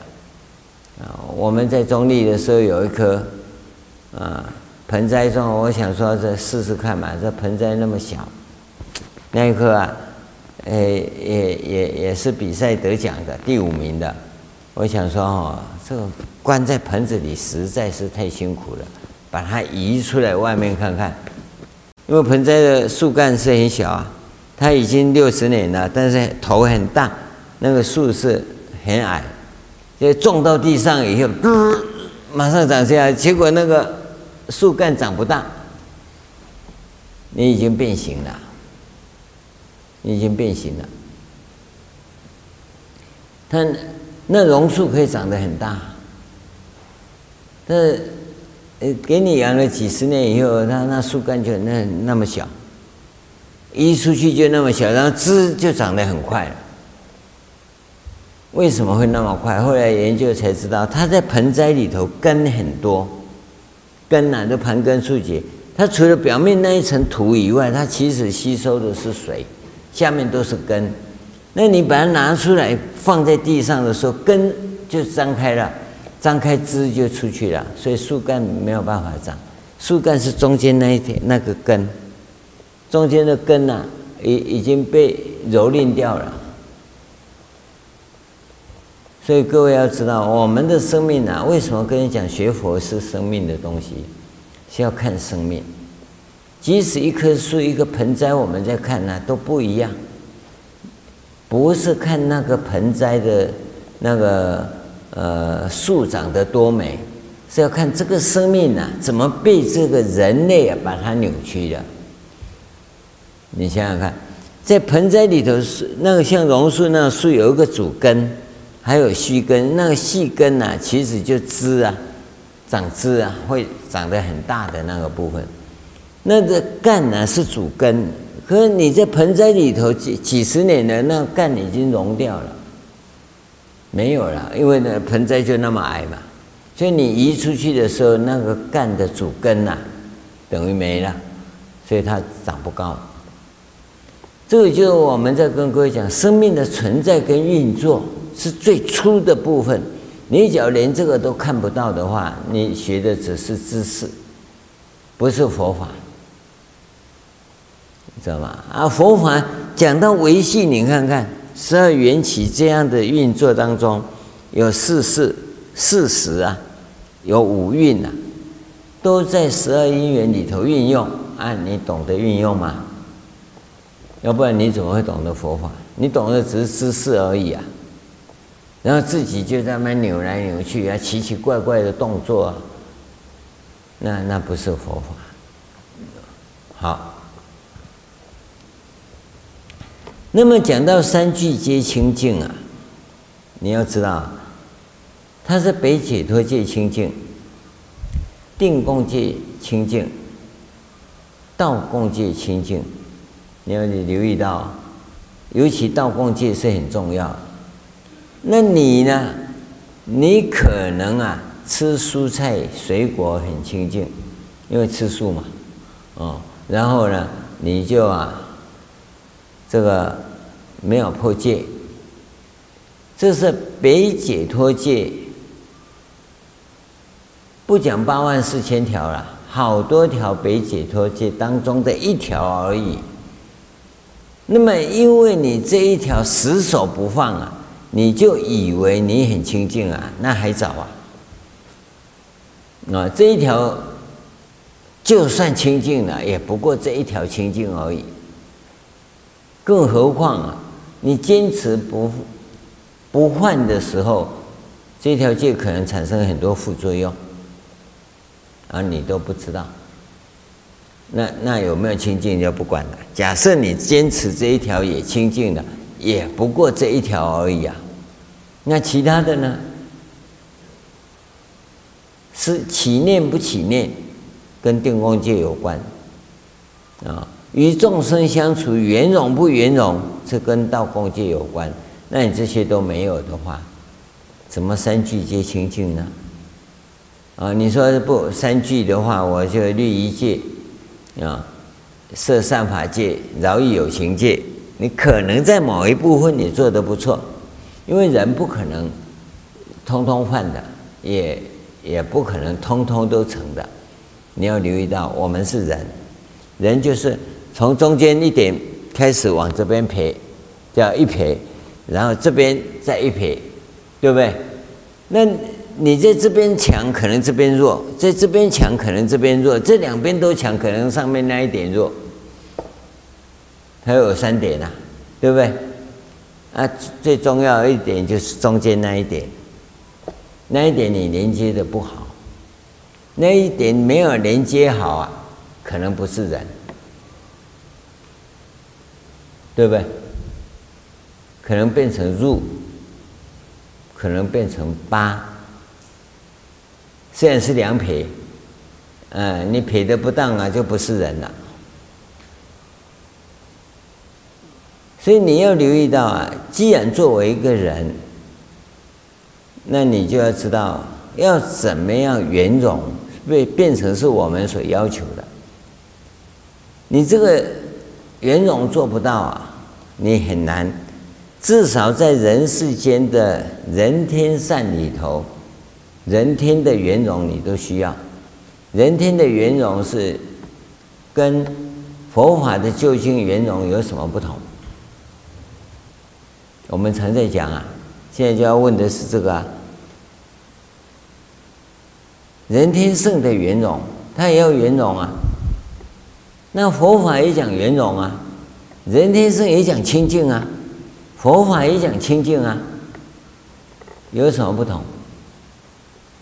啊，我们在中坜的时候有一棵，啊，盆栽种，我想说这试试看嘛，这盆栽那么小，那一棵啊，诶，也也也是比赛得奖的第五名的。我想说哦，这个关在盆子里实在是太辛苦了，把它移出来外面看看。因为盆栽的树干是很小啊，它已经六十年了，但是头很大，那个树是很矮，就种到地上以后，马上长起来，结果那个树干长不大，你已经变形了，你已经变形了，它。那榕树可以长得很大，但是，呃，给你养了几十年以后，它那树干就那那么小，移出去就那么小，然后枝就长得很快。为什么会那么快？后来研究才知道，它在盆栽里头根很多，根呐、啊、都盘根错节。它除了表面那一层土以外，它其实吸收的是水，下面都是根。那你把它拿出来放在地上的时候，根就张开了，张开枝就出去了，所以树干没有办法长。树干是中间那一点那个根，中间的根呐、已已经被蹂躏掉了。所以各位要知道，我们的生命啊，为什么跟你讲学佛是生命的东西，是要看生命。即使一棵树、一个盆栽，我们在看呢、都不一样。不是看那个盆栽的，那个呃树长得多美，是要看这个生命啊，怎么被这个人类啊把它扭曲的。你想想看，在盆栽里头是那个像榕树那树有一个主根，还有须根，那个细根呐、其实就枝啊，长枝啊，会长得很大的那个部分。那个干呢是主根。可是你在盆栽里头几几十年了，那干已经融掉了，没有了，因为呢盆栽就那么矮嘛，所以你移出去的时候，那个干的主根呐、等于没了，所以它长不高。这个就是我们在跟各位讲，生命的存在跟运作是最初的部分。你只要连这个都看不到的话，你学的只是知识，不是佛法。知道吗？啊，佛法讲到维系，你看看十二缘起这样的运作当中，有四事、四时啊，有五蕴啊，都在十二因缘里头运用。啊，你懂得运用吗？要不然你怎么会懂得佛法？你懂得只是知识而已啊。然后自己就在那扭来扭去啊，奇奇怪怪的动作啊，那那不是佛法。好。那么讲到三聚皆清净啊，你要知道，它是北解脱界清净，定共界清净，道共界清净。你要你留意到，尤其道共界是很重要。那你呢？你可能啊吃蔬菜水果很清净，因为吃素嘛，哦，然后呢你就啊。这个没有破戒，这是北解脱戒不讲八万四千条了，好多条北解脱戒当中的一条而已。那么，因为你这一条死守不放啊，你就以为你很清净啊，那还早啊。啊，这一条就算清净了，也不过这一条清净而已。更何况啊，你坚持不不换的时候，这条戒可能产生很多副作用，而你都不知道。那那有没有清净就不管了。假设你坚持这一条也清净了，也不过这一条而已啊。那其他的呢？是起念不起念，跟定共戒有关啊。与众生相处圆融不圆融，这跟道共戒有关。那你这些都没有的话，怎么三聚皆清净呢？啊，你说不三聚的话，我就律一戒。啊，设善法界，饶益有情界，你可能在某一部分你做得不错，因为人不可能通通犯的，也也不可能通通都成的。你要留意到，我们是人，人就是从中间一点开始往这边撇，叫一撇，然后这边再一撇，对不对？那。你在这边强，可能这边弱；在这边强，可能这边弱；这两边都强，可能上面那一点弱。它有三点呐、对不对？啊，最重要一点就是中间那一点，那一点你连接的不好，那一点没有连接好啊，可能不是人，对不对？可能变成入，可能变成八。虽然是两撇，嗯，你撇的不当啊，就不是人了。所以你要留意到啊，既然作为一个人，那你就要知道要怎么样圆融，被变成是我们所要求的。你这个圆融做不到啊，你很难，至少在人世间的人天善里头。人天的圆融你都需要，人天的圆融是跟佛法的究竟圆融有什么不同？我们常在讲啊，现在就要问的是这个啊，人天圣的圆融，它也要圆融啊。那佛法也讲圆融啊，人天圣也讲清净啊，佛法也讲清净啊，有什么不同？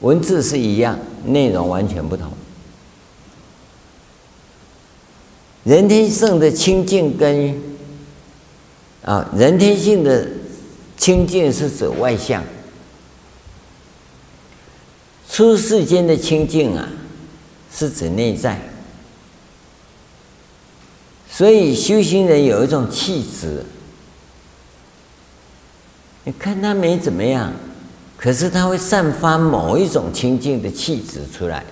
文字是一样，内容完全不同。人天圣的清净跟啊，人天性的清净是指外相，出世间的清净啊，是指内在。所以修行人有一种气质，你看他没怎么样。可是他会散发某一种清净的气质出来，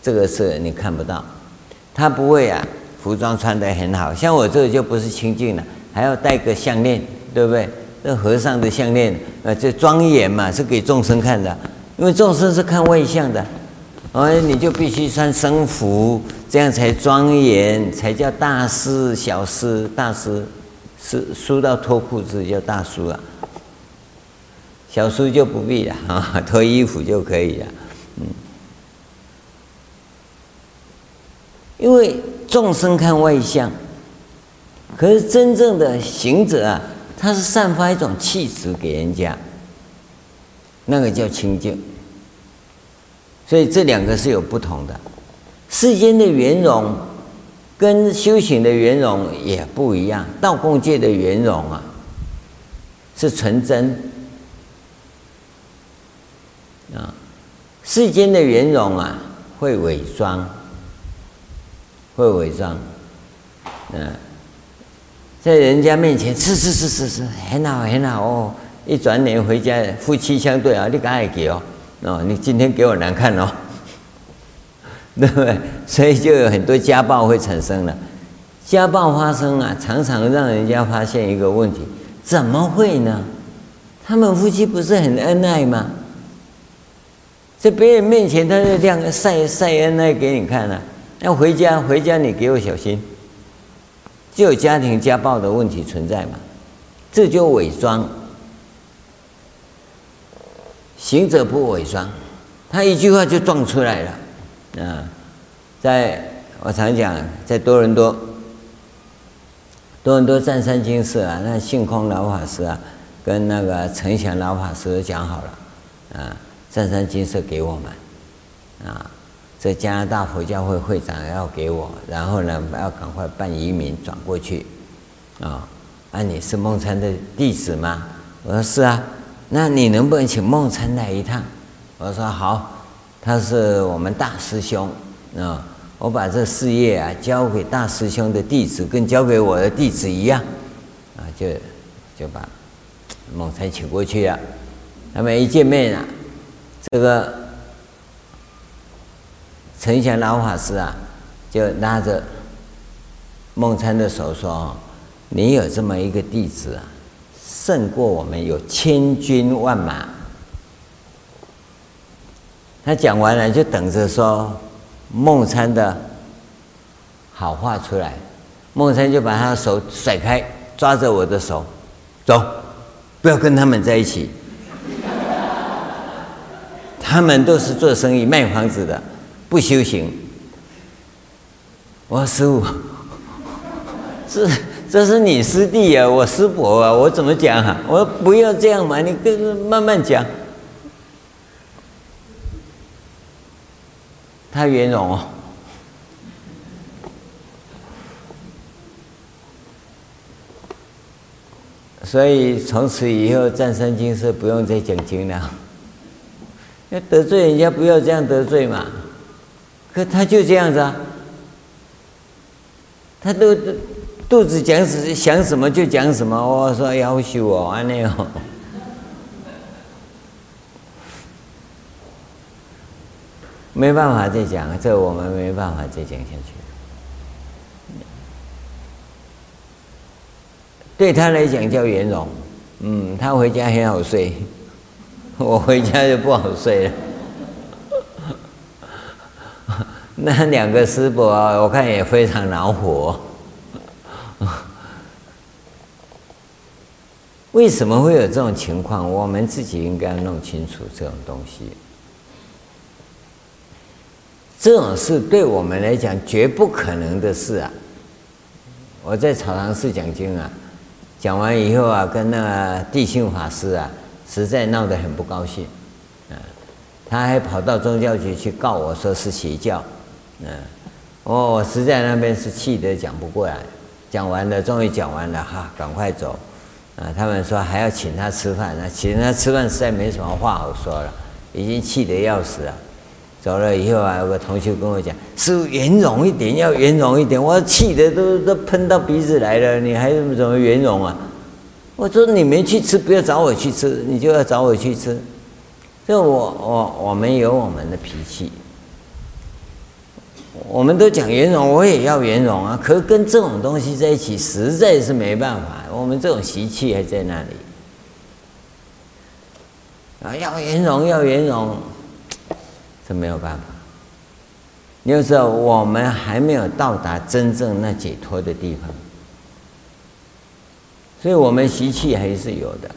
这个是你看不到。他不会啊，服装穿得很好，像我这个就不是清净了，还要戴个项链，对不对？那和尚的项链，呃，这庄严嘛，是给众生看的，因为众生是看外相的，哎你就必须穿僧服，这样才庄严，才叫大师、小师、大师，是输到脱裤子叫大师啊。小叔就不必了啊，[LAUGHS] 脱衣服就可以了。嗯，因为众生看外相，可是真正的行者啊，他是散发一种气质给人家，那个叫清净。所以这两个是有不同的，世间的圆融跟修行的圆融也不一样。道共界的圆融啊，是纯真。啊，世间的圆融啊，会伪装，会伪装，嗯，在人家面前是是是是是很好很好哦，一转脸回家夫妻相对啊，你赶快给哦，哦，你今天给我难看哦，[LAUGHS] 对不对？所以就有很多家暴会产生了，家暴发生啊，常常让人家发现一个问题，怎么会呢？他们夫妻不是很恩爱吗？在别人面前他就亮晒晒恩爱给你看了，啊，要回家回家你给我小心，就有家庭家暴的问题存在嘛，这就伪装，行者不伪装，他一句话就撞出来了，啊，在我常讲，在多伦多。多伦多占山金舍啊，那性空老法师啊，跟那个陈祥老法师讲好了，啊，占山金舍给我们，啊，这加拿大佛教会会长要给我，然后呢，要赶快办移民转过去，啊，啊，你是梦参的弟子吗？我说是啊，那你能不能请梦参来一趟？我说好，他是我们大师兄，啊。我把这事业啊交给大师兄的弟子，跟交给我的弟子一样，啊，就就把梦参请过去了。他们一见面啊，这个陈祥老法师啊，就拉着梦参的手说：“你有这么一个弟子啊，胜过我们有千军万马。”他讲完了，就等着说。孟参的好话出来，孟参就把他的手甩开，抓着我的手，走，不要跟他们在一起。他们都是做生意卖房子的，不修行。我说师傅，这这是你师弟啊，我师伯啊，我怎么讲啊？我不要这样嘛，你跟慢慢讲。他圆融哦，所以从此以后，占山精舍不用再讲经了。要得罪人家，不要这样得罪嘛。可他就这样子啊，他都肚子讲想什么就讲什么。我说要修哦，安内哦。没办法再讲，这我们没办法再讲下去。对他来讲叫圆融，嗯，他回家很好睡，[LAUGHS] 我回家就不好睡了。[LAUGHS] 那两个师伯，我看也非常恼火。为什么会有这种情况？我们自己应该弄清楚这种东西。这种事对我们来讲绝不可能的事啊！我在草堂寺讲经啊，讲完以后啊，跟那个地信法师啊，实在闹得很不高兴，啊，他还跑到宗教局去告我说是邪教，嗯，我我实在那边是气得讲不过来，讲完了，终于讲完了哈，赶快走，啊，他们说还要请他吃饭，那请他吃饭实在没什么话好说了，已经气得要死了。走了以后啊，有个同学跟我讲：“师父圆融一点，要圆融一点。”我气得都都喷到鼻子来了，你还怎么圆融啊？我说：“你没去吃，不要找我去吃，你就要找我去吃。”这我我我们有我们的脾气，我们都讲圆融，我也要圆融啊。可是跟这种东西在一起，实在是没办法。我们这种习气还在那里啊，要圆融，要圆融。这没有办法，有时候我们还没有到达真正那解脱的地方，所以我们习气还是有的。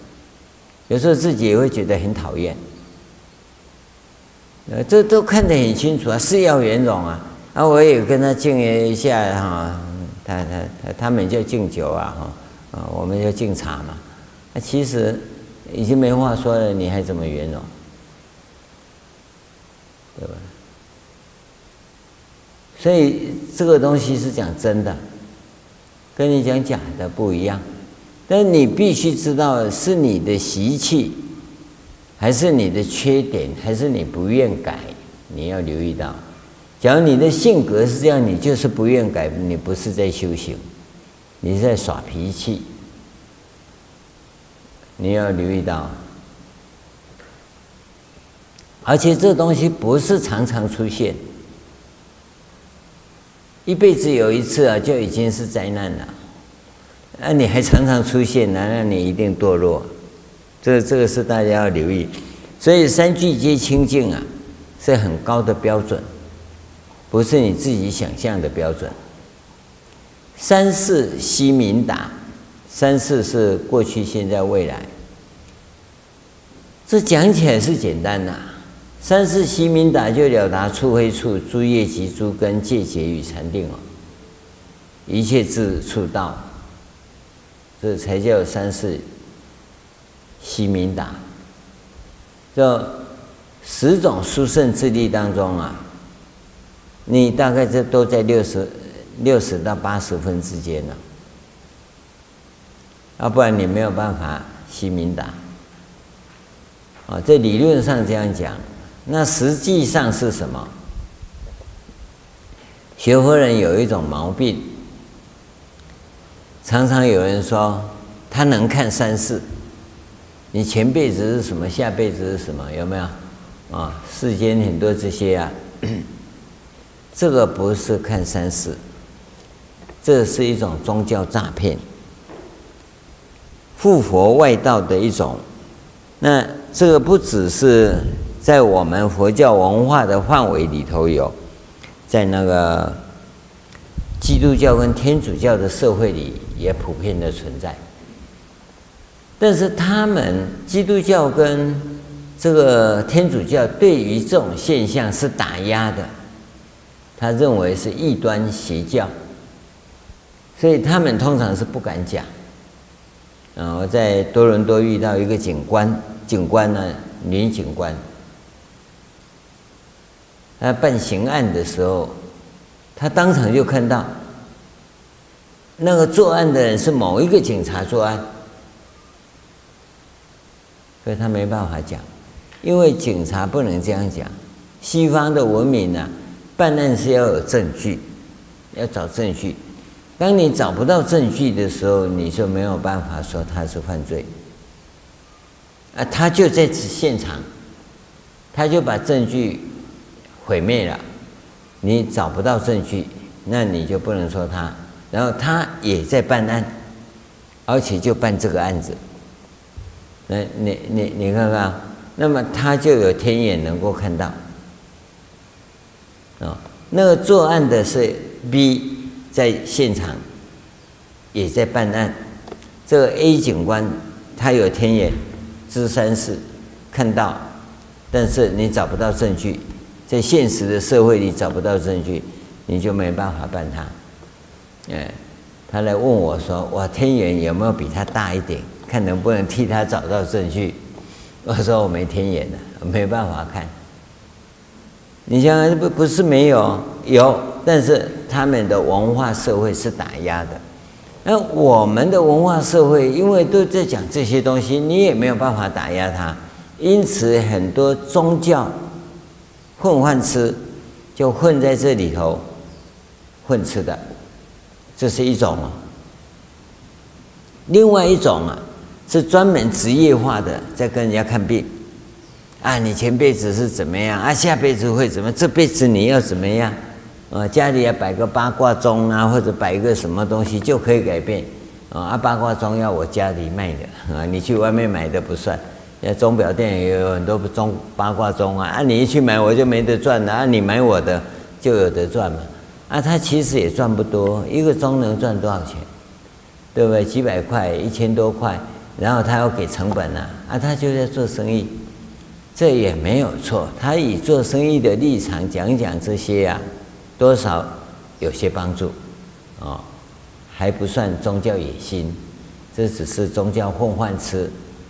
有时候自己也会觉得很讨厌，呃，这都看得很清楚啊，是要圆融啊。啊，我也跟他敬一下哈，他他他他们叫敬酒啊哈，啊，我们就敬茶嘛。那其实已经没话说了，你还怎么圆融？对吧？所以这个东西是讲真的，跟你讲假的不一样。但你必须知道是你的习气，还是你的缺点，还是你不愿改？你要留意到，假如你的性格是这样，你就是不愿改，你不是在修行，你是在耍脾气。你要留意到。而且这东西不是常常出现，一辈子有一次啊，就已经是灾难了。那你还常常出现，那你一定堕落。这、这个是大家要留意。所以三聚皆清净啊，是很高的标准，不是你自己想象的标准。三世悉明达，三世是过去、现在、未来。这讲起来是简单呐、啊，三世悉明达就了达处非处，诸业及诸根，戒结与禅定哦，一切智处道，这才叫三世悉明达。这十种殊胜智力当中啊，你大概这都在六十六十到八十分之间了，要不然你没有办法悉明达。啊，在理论上这样讲，那实际上是什么？学佛人有一种毛病，常常有人说他能看三世，你前辈子是什么，下辈子是什么？有没有？啊，世间很多这些啊，这个不是看三世，这是一种宗教诈骗、附佛外道的一种。那这个不只是在我们佛教文化的范围里头有，在那个基督教跟天主教的社会里也普遍的存在。但是他们基督教跟这个天主教对于这种现象是打压的，他认为是异端邪教，所以他们通常是不敢讲。啊，我在多伦多遇到一个警官，警官呢，女警官，她办刑案的时候，他当场就看到那个作案的人是某一个警察作案，所以他没办法讲，因为警察不能这样讲。西方的文明呢，办案是要有证据，要找证据。当你找不到证据的时候，你就没有办法说他是犯罪。啊，他就在此现场，他就把证据毁灭了，你找不到证据，那你就不能说他。然后他也在办案，而且就办这个案子。那你你你看看，那么他就有天眼能够看到。啊，那个作案的是 B。在现场，也在办案。这个 A 警官他有天眼，知三世，看到，但是你找不到证据，在现实的社会里找不到证据，你就没办法办他。哎，他来问我说：“我天眼有没有比他大一点？看能不能替他找到证据？”我说：“我没天眼的，没办法看。”你想想，不不是没有，有，但是。他们的文化社会是打压的，那我们的文化社会因为都在讲这些东西，你也没有办法打压它，因此很多宗教混饭吃，就混在这里头混吃的，这是一种啊。另外一种啊，是专门职业化的，在跟人家看病，啊，你前辈子是怎么样啊？下辈子会怎么？这辈子你要怎么样？啊，家里要摆个八卦钟啊，或者摆一个什么东西就可以改变啊。八卦钟要我家里卖的啊，你去外面买的不算。那钟表店也有很多钟八卦钟啊，啊，你一去买我就没得赚了啊，你买我的就有得赚嘛。啊，他其实也赚不多，一个钟能赚多少钱？对不对？几百块、一千多块，然后他要给成本呐，啊，他就在做生意，这也没有错。他以做生意的立场讲讲这些呀。多少有些帮助，啊，还不算宗教野心，这只是宗教混饭吃。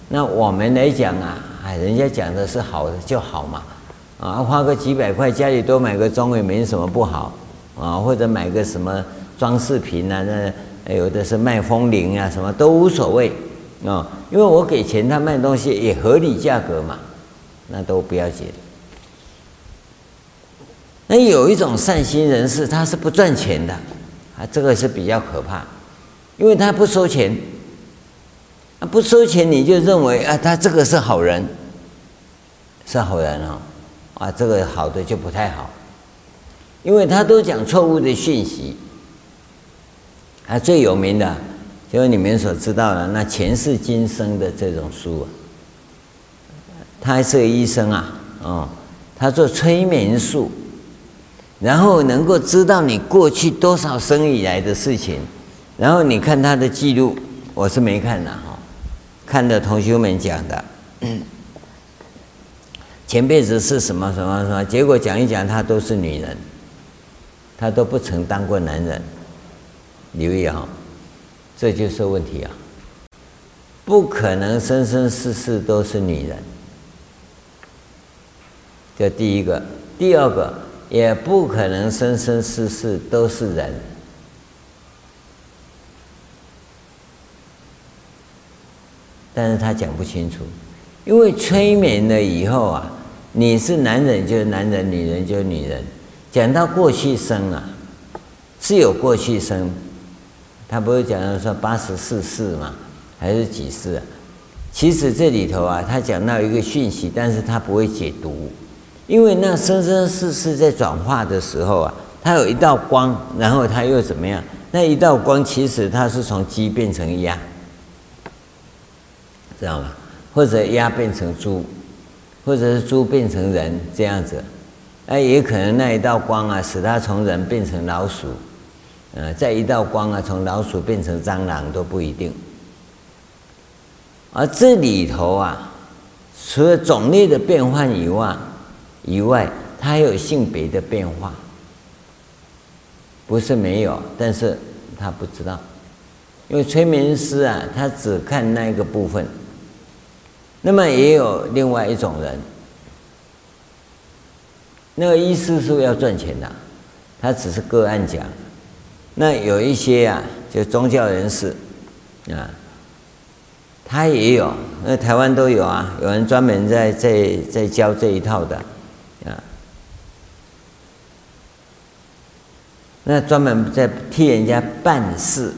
那我们来讲啊，哎，人家讲的是好的就好嘛，啊，花个几百块家里多买个钟也没什么不好，啊，或者买个什么装饰品啊，那有的是卖风铃啊，什么都无所谓，啊，因为我给钱他卖东西也合理价格嘛，那都不要紧。那有一种善心人士，他是不赚钱的，啊，这个是比较可怕，因为他不收钱，啊，不收钱你就认为啊，他这个是好人，是好人哦，啊，这个好的就不太好，因为他都讲错误的讯息，啊，最有名的，就是你们所知道的那前世今生的这种书啊，他还是个医生啊，哦。他做催眠术，然后能够知道你过去多少生以来的事情，然后你看他的记录，我是没看的哈，看的同学们讲的，[COUGHS] 前辈子是什么什么什么，结果讲一讲，他都是女人，他都不曾当过男人，留意哈，这就是问题啊，不可能生生世世都是女人。这第一个，第二个也不可能生生世世都是人，但是他讲不清楚，因为催眠了以后啊，你是男人就是男人，女人就是女人，讲到过去生啊，是有过去生，他不是讲到说八十四世嘛，还是几世啊？其实这里头啊，他讲到一个讯息，但是他不会解读。因为那生生世世在转化的时候啊，它有一道光，然后它又怎么样？那一道光其实它是从鸡变成鸭，知道吗？或者鸭变成猪，或者是猪变成人这样子，哎，也可能那一道光啊，使它从人变成老鼠，呃，再一道光啊，从老鼠变成蟑螂都不一定。而这里头啊，除了种类的变换以外，以外，它还有性别的变化，不是没有，但是他不知道，因为催眠师啊，他只看那个部分。那么也有另外一种人，那个医师是要赚钱的，他只是个案讲。那有一些啊，就宗教人士啊，他也有，那台湾都有啊，有人专门在在在教这一套的。那专门在替人家办事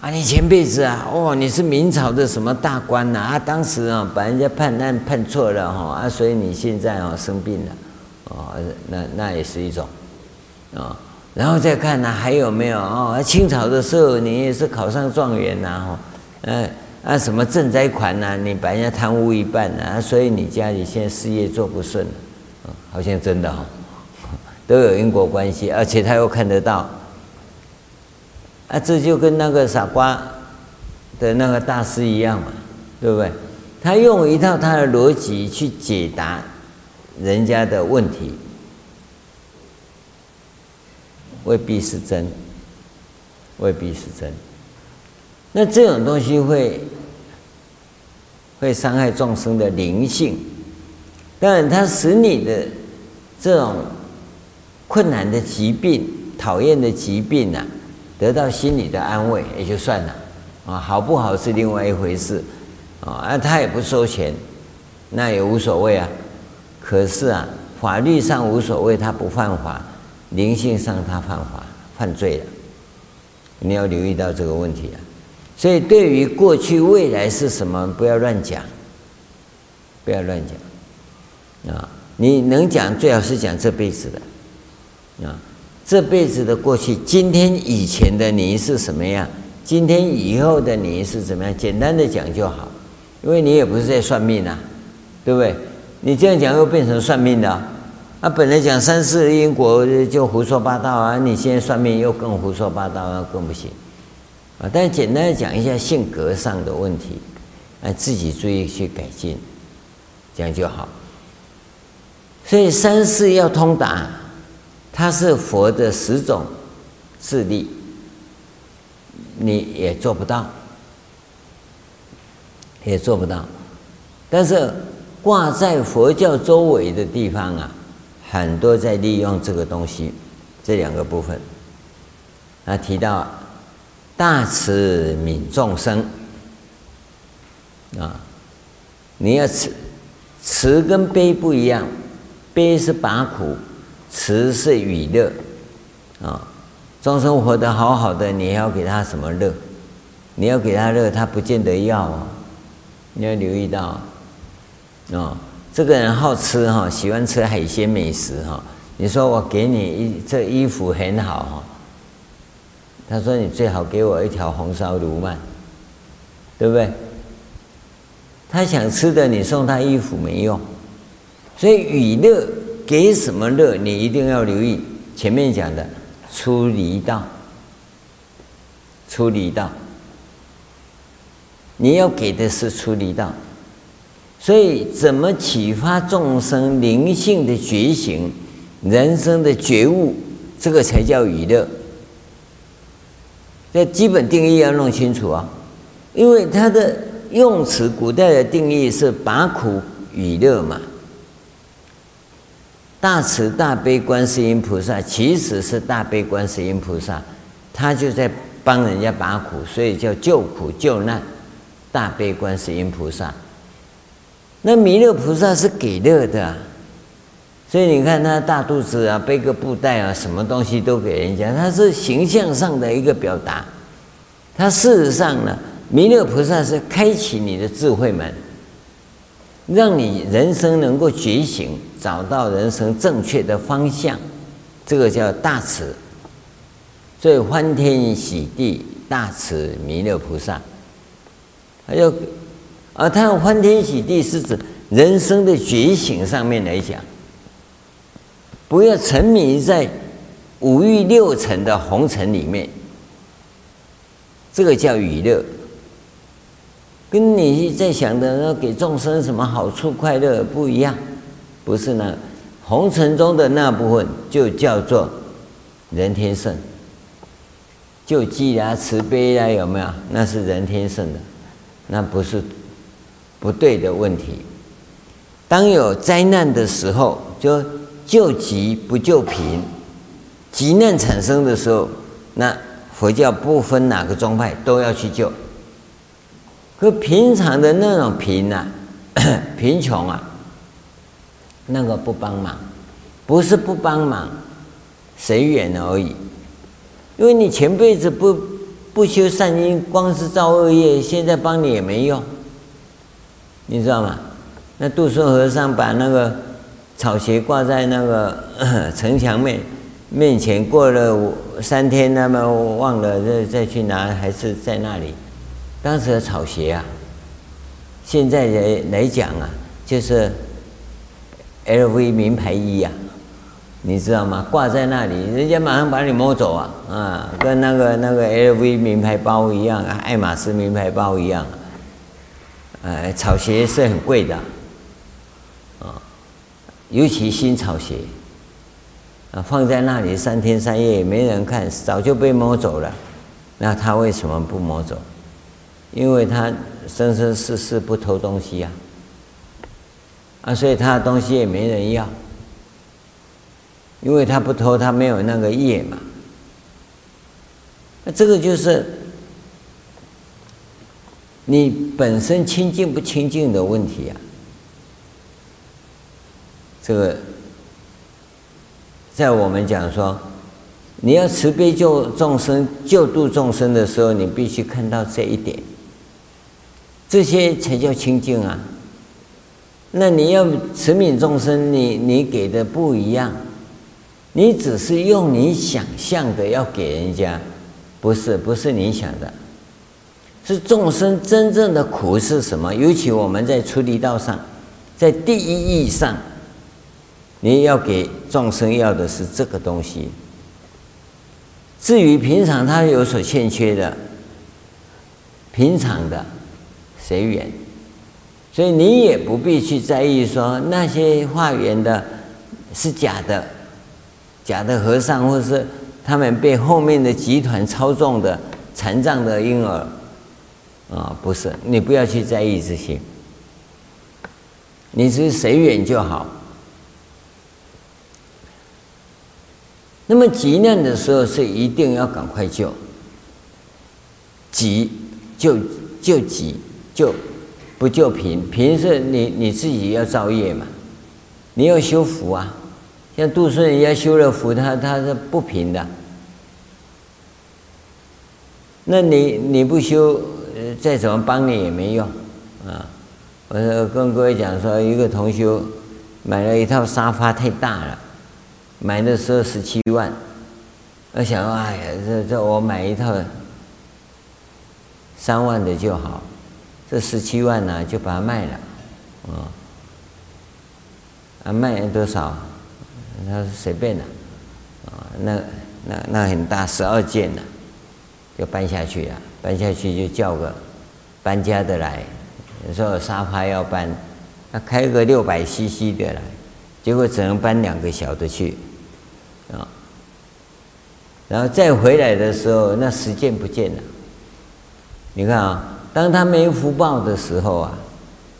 啊！你前辈子啊，哦，你是明朝的什么大官呐？啊，当时啊，把人家判案判错了哈啊，所以你现在啊生病了，哦，那那也是一种啊。然后再看呢，还有没有哦？清朝的时候你也是考上状元呐，哈，嗯啊，什么赈灾款呐？你把人家贪污一半啊，所以你家里现在事业做不顺，好像真的哈。都有因果关系，而且他又看得到，啊，这就跟那个傻瓜的那个大师一样嘛，对不对？他用一套他的逻辑去解答人家的问题，未必是真，未必是真。那这种东西会会伤害众生的灵性，当然，它使你的这种。困难的疾病、讨厌的疾病呐、啊，得到心理的安慰也就算了，啊，好不好是另外一回事，啊，他也不收钱，那也无所谓啊。可是啊，法律上无所谓，他不犯法，灵性上他犯法，犯罪了。你要留意到这个问题啊。所以对于过去、未来是什么，不要乱讲，不要乱讲，啊，你能讲最好是讲这辈子的。啊，这辈子的过去，今天以前的你是什么样？今天以后的你是怎么样？简单的讲就好，因为你也不是在算命啊，对不对？你这样讲又变成算命的，啊，本来讲三世因果就胡说八道啊，你现在算命又更胡说八道啊，更不行啊。但简单的讲一下性格上的问题，啊，自己注意去改进，这样就好。所以三世要通达。它是佛的十种智力，你也做不到，也做不到。但是挂在佛教周围的地方啊，很多在利用这个东西，这两个部分。他提到大慈悯众生啊，你要慈，慈跟悲不一样，悲是拔苦。慈是与乐，啊，众生活得好好的，你要给他什么乐？你要给他乐，他不见得要啊。你要留意到，啊，这个人好吃哈，喜欢吃海鲜美食哈。你说我给你一这衣服很好哈，他说你最好给我一条红烧鲈鳗，对不对？他想吃的，你送他衣服没用，所以与乐给什么乐，你一定要留意前面讲的出离道，出离道，你要给的是出离道。所以，怎么启发众生灵性的觉醒、人生的觉悟，这个才叫与乐。这基本定义要弄清楚啊，因为它的用词，古代的定义是拔苦与乐嘛。大慈大悲观世音菩萨其实是大悲观世音菩萨，他就在帮人家拔苦，所以叫救苦救难，大悲观世音菩萨。那弥勒菩萨是给乐的啊，所以你看他大肚子啊，背个布袋啊，什么东西都给人家，他是形象上的一个表达。他事实上呢，弥勒菩萨是开启你的智慧门，让你人生能够觉醒，找到人生正确的方向，这个叫大慈。所以欢天喜地大慈弥勒菩萨，还有。啊他欢天喜地是指人生的觉醒上面来讲，不要沉迷在五欲六尘的红尘里面，这个叫娱乐，跟你在想的要给众生什么好处快乐不一样，不是呢？红尘中的那部分就叫做人天圣，救济啊、慈悲啊，有没有？那是人天圣的，那不是。不对的问题。当有灾难的时候，就救急不救贫。急难产生的时候，那佛教不分哪个宗派都要去救。可平常的那种贫啊，[COUGHS] 贫穷啊，那个不帮忙，不是不帮忙，随缘而已。因为你前辈子不不修善因，光是造恶业，现在帮你也没用。你知道吗？那度孙和尚把那个草鞋挂在那个 [COUGHS] 城墙面面前，过了三天，那么忘了再再去拿，还是在那里。当时的草鞋啊，现在来来讲啊，就是 LV 名牌衣啊，你知道吗？挂在那里，人家马上把你摸走啊啊，跟那个那个 LV 名牌包一样，爱马仕名牌包一样。呃，草鞋是很贵的，啊，尤其新草鞋，啊，放在那里三天三夜也没人看，早就被摸走了。那他为什么不摸走？因为他生生世世不偷东西呀，啊，所以他的东西也没人要，因为他不偷，他没有那个业嘛。那这个就是。你本身清净不清净的问题啊，这个在我们讲说，你要慈悲救众生、救度众生的时候，你必须看到这一点，这些才叫清净啊。那你要慈悯众生，你你给的不一样，你只是用你想象的要给人家，不是不是你想的。是众生真正的苦是什么？尤其我们在出离道上，在第一义上，你要给众生要的是这个东西。至于平常他有所欠缺的，平常的随缘，所以你也不必去在意说那些化缘的是假的，假的和尚，或是他们被后面的集团操纵的残障的婴儿。啊，不是，你不要去在意这些，你是随缘就好。那么急难的时候是一定要赶快救，急救救急就不就贫，贫是你你自己要造业嘛，你要修福啊，像杜顺人家修了福，他他是不贫的，那你你不修？再怎么帮你也没用，啊！我说跟各位讲说，一个同修买了一套沙发太大了，买的时候十七万，我想，哎呀，这这我买一套三万的就好，这十七万呢就把它卖了，啊！啊，卖了多少？他说随便的，啊，那那那很大，十二件呢，就搬下去了。搬下去就叫个搬家的来，说沙发要搬，他开个六百 CC 的来，结果只能搬两个小的去，啊，然后再回来的时候，那十件不见了。你看啊，当他没福报的时候啊，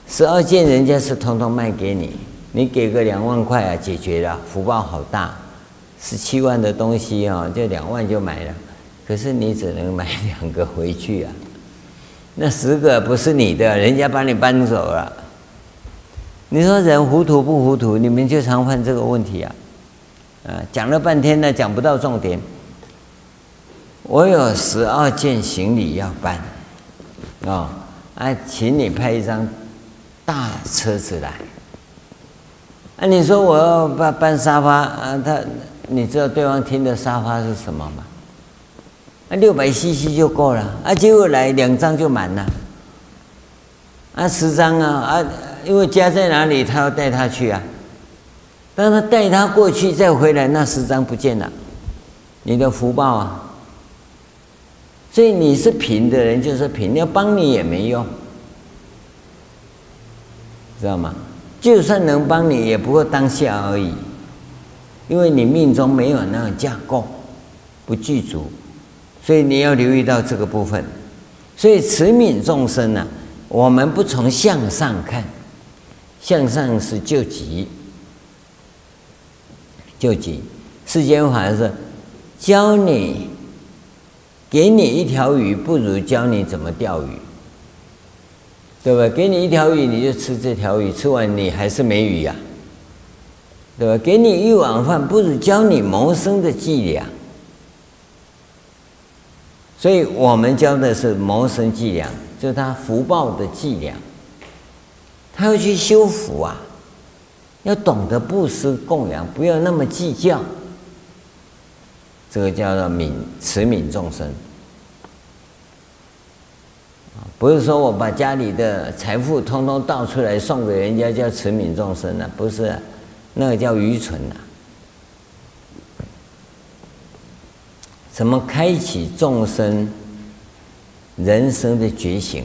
十二件人家是通通卖给你，你给个两万块啊，解决了，福报好大，十七万的东西啊，就两万就买了。可是你只能买两个回去啊，那十个不是你的，人家把你搬走了。你说人糊涂不糊涂？你们就常犯这个问题啊！啊，讲了半天呢，讲不到重点。我有十二件行李要搬，啊，啊，请你派一张大车子来。啊，你说我要搬搬沙发啊，他，你知道对方听的沙发是什么吗？啊，六百 CC 就够了啊！结果来两张就满了，啊，十张啊啊！因为家在哪里，他要带他去啊。当他带他过去再回来，那十张不见了，你的福报啊！所以你是贫的人就是贫，要帮你也没用，知道吗？就算能帮你，也不过当下而已，因为你命中没有那个架构，不具足。所以你要留意到这个部分，所以慈悯众生呢，我们不从向上看，向上是救急，救急。世间法是教你，给你一条鱼，不如教你怎么钓鱼，对吧？给你一条鱼，你就吃这条鱼，吃完你还是没鱼呀，对吧？给你一碗饭，不如教你谋生的伎俩。所以我们教的是谋生伎俩，就是他福报的伎俩。他要去修福啊，要懂得布施供养，不要那么计较。这个叫做悯慈悯众生。不是说我把家里的财富通通倒出来送给人家叫慈悯众生啊，不是，那个叫愚蠢呐。怎么开启众生人生的觉醒，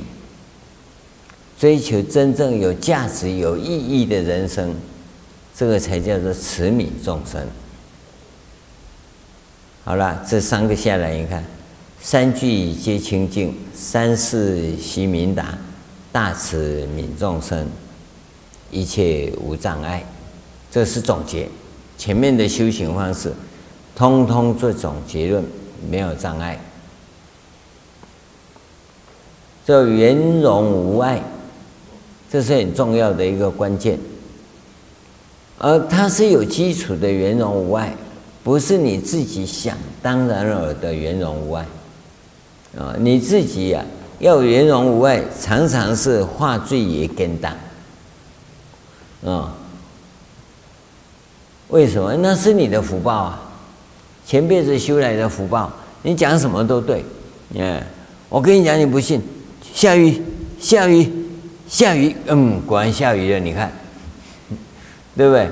追求真正有价值、有意义的人生，这个才叫做慈悯众生。好了，这三个下来，你看，三句皆清净，三世悉明达，大慈悯众生，一切无障碍。这是总结，前面的修行方式，通通做总结论。没有障碍，这圆融无碍，这是很重要的一个关键。而它是有基础的圆融无碍，不是你自己想当然尔的圆融无碍。啊，你自己呀、啊，要圆融无碍，常常是化罪也更大。啊，为什么？那是你的福报啊。前辈子修来的福报，你讲什么都对。哎，我跟你讲，你不信，下雨，下雨，下雨，嗯，果然下雨了。你看，对不对？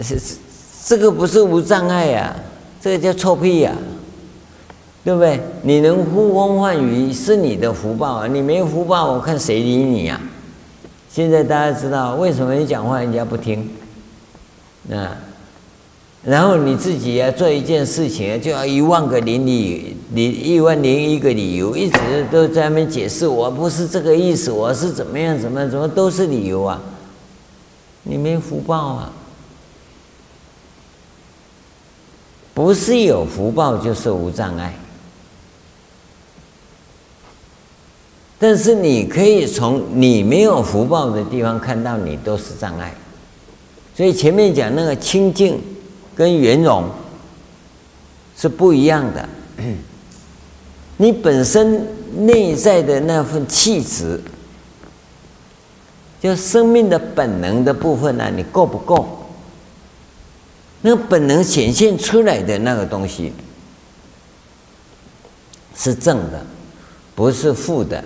是是这个不是无障碍呀，这个叫臭屁呀，对不对？你能呼风唤雨是你的福报啊，你没福报，我看谁理你呀？现在大家知道为什么你讲话人家不听？啊？然后你自己啊，做一件事情就要一万个理理理一万零一个理由，一直都在那边解释，我不是这个意思，我是怎么样怎么样怎么都是理由啊！你没福报啊！不是有福报就是无障碍，但是你可以从你没有福报的地方看到你都是障碍，所以前面讲那个清净。跟圆融是不一样的。你本身内在的那份气质，就生命的本能的部分呢、你够不够？那个本能显现出来的那个东西是正的，不是负的，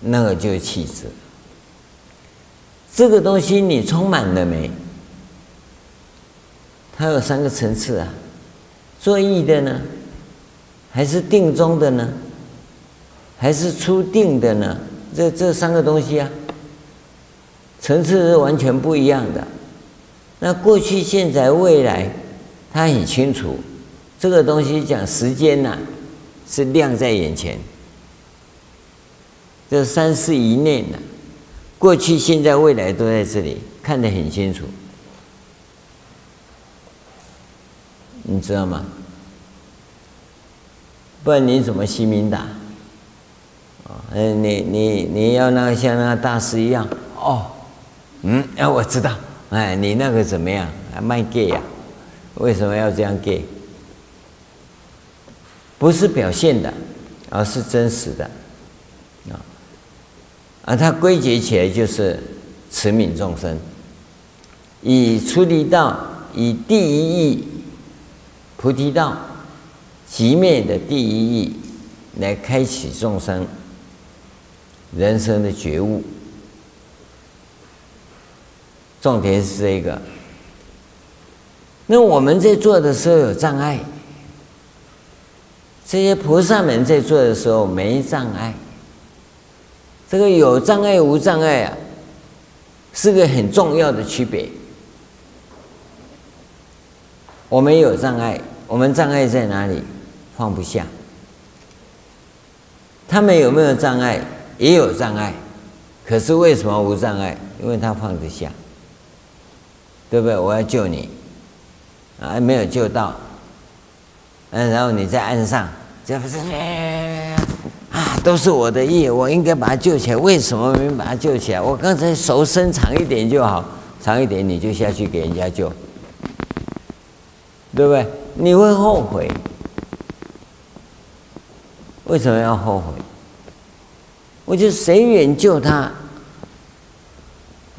那个就是气质。这个东西你充满了没？它有三个层次啊，作意的呢，还是定中的呢，还是初定的呢？这这三个东西啊，层次是完全不一样的。那过去、现在、未来，他很清楚，这个东西讲时间呐、是亮在眼前。这三世一念呐，过去、现在、未来都在这里，看得很清楚。你知道吗？不然你怎么西明达？啊，嗯，你你你要那个像那个大师一样哦，嗯，啊，我知道，哎，你那个怎么样？还卖 gay 呀？为什么要这样 gay？不是表现的，而是真实的，啊，而它归结起来就是慈悯众生，以出离道，以第一义菩提道，寂灭的第一义，来开启众生人生的觉悟。重点是这个。那我们在做的时候有障碍，这些菩萨们在做的时候没障碍。这个有障碍无障碍啊，是个很重要的区别。我们有障碍，我们障碍在哪里？放不下。他们有没有障碍？也有障碍，可是为什么无障碍？因为他放得下，对不对？我要救你，还没有救到，嗯，然后你在岸上，这不是啊，都是我的意，我应该把他救起来，为什么没把他救起来？我刚才手伸长一点就好，长一点你就下去给人家救。对不对？你会后悔？为什么要后悔？我就随缘救他。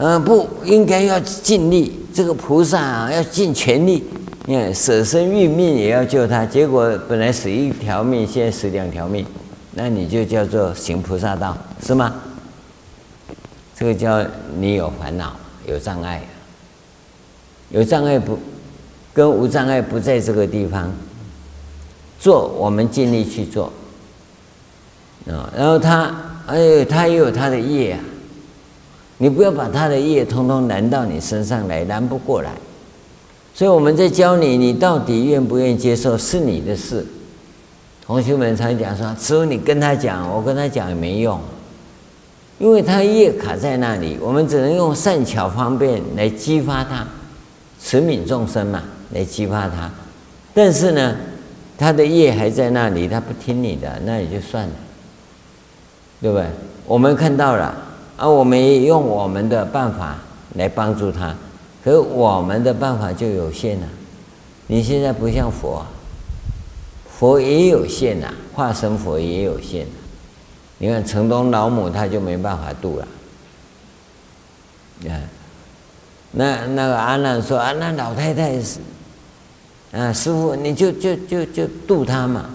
嗯、呃，不应该要尽力。这个菩萨啊，要尽全力，你看舍身殒命也要救他。结果本来死一条命，现在死两条命，那你就叫做行菩萨道，是吗？这个叫你有烦恼，有障碍，有障碍不？跟无障碍不在这个地方做，我们尽力去做啊。然后他，哎，他也有他的业啊。你不要把他的业通通揽到你身上来，揽不过来。所以我们在教你，你到底愿不愿意接受是你的事。同学们常讲说，师父你跟他讲，我跟他讲也没用，因为他业卡在那里，我们只能用善巧方便来激发他，慈悯众生嘛。来激发他，但是呢，他的业还在那里，他不听你的，那也就算了，对不对？我们看到了，啊、我们也用我们的办法来帮助他，可是我们的办法就有限了。你现在不像佛，佛也有限呐，化身佛也有限。你看城东老母，他就没办法度了，你看，那那个阿难说啊，那老太太是。啊，师傅，你就就就就度他嘛。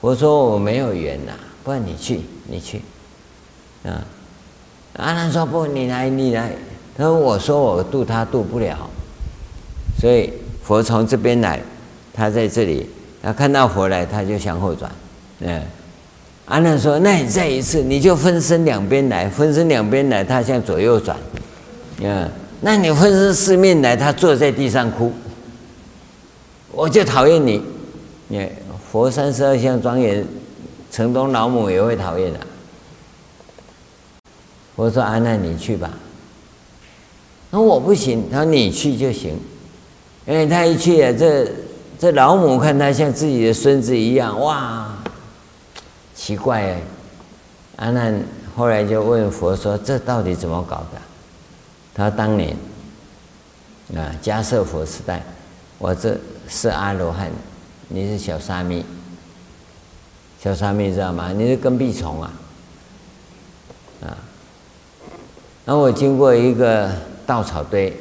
我说我没有缘呐，不然你去，你去。啊，阿难说不，你来，你来。他说我说我度他度不了，所以佛从这边来，他在这里，他看到佛来，他就向后转。嗯，阿难说，那你再一次，你就分身两边来，分身两边来，他向左右转。嗯，那你分身四面来，他坐在地上哭。我就讨厌你，你佛三十二相庄严，城东老母也会讨厌的。我说阿难，你去吧。那我不行，他说你去就行，因为他一去啊，这这老母看他像自己的孙子一样，哇，奇怪哎。阿难后来就问佛说：“这到底怎么搞的？”他说：“当年啊，迦叶佛时代，我这。”是阿罗汉，你是小沙弥。小沙弥知道吗？你是跟屁虫！啊，那我经过一个稻草堆，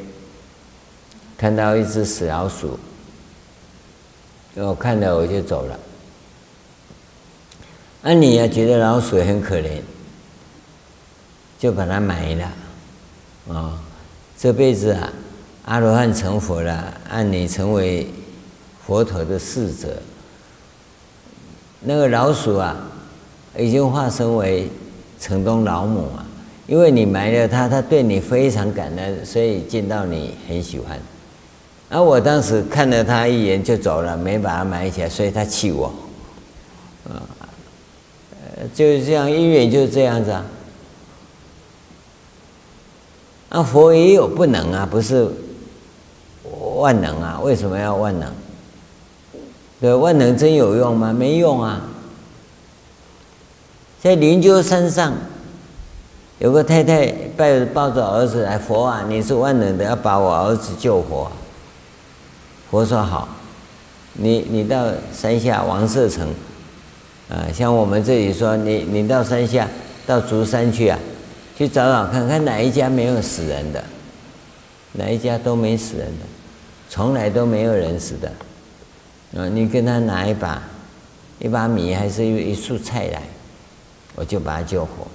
看到一只死老鼠，我看了我就走了。那你也觉得老鼠很可怜，就把它埋了，啊，这辈子啊，阿罗汉成佛了，按你成为佛陀的侍者，那个老鼠啊，已经化身为城东老母啊，因为你埋了他，他对你非常感恩，所以见到你很喜欢。而我当时看了他一眼就走了，没把他埋起来，所以他气我。啊，呃，就是这样，因缘就是这样子啊。那佛也有不能啊，不是万能啊？为什么要万能？对，万能真有用吗？没用啊。在灵鹫山上，有个太太抱抱着儿子来，佛啊，你是万能的，要把我儿子救活。佛说好，你你到山下王舍城，啊，像我们这里说，你你到山下到竹山去啊，去找找看看哪一家没有死人的，哪一家都没死人的，从来都没有人死的，啊，你跟他拿一把一把米还是一一束菜来，我就把他救活，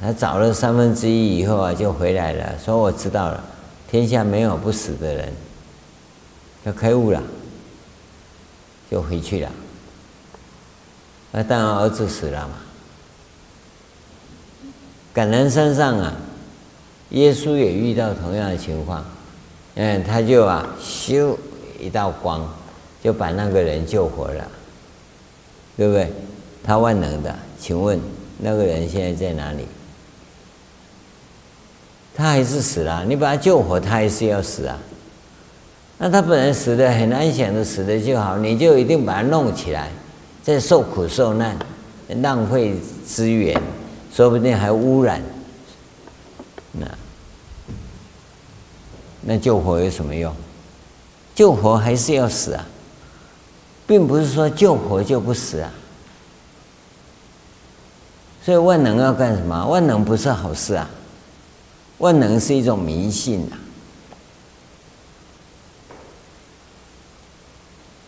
他找了三分之一以后啊，就回来了，说我知道了，天下没有不死的人。要开悟了，就回去了。那当然儿子死了嘛。感南山上啊，耶稣也遇到同样的情况，嗯，他就啊，咻一道光，就把那个人救活了，对不对？他万能的，请问那个人现在在哪里？他还是死了，你把他救活，他还是要死啊。那他本来死的很安详的死的就好，你就一定把他弄起来，再受苦受难，浪费资源，说不定还污染。那那救活有什么用？救活还是要死啊，并不是说救活就不死啊。所以万能要干什么？万能不是好事啊，万能是一种迷信啊。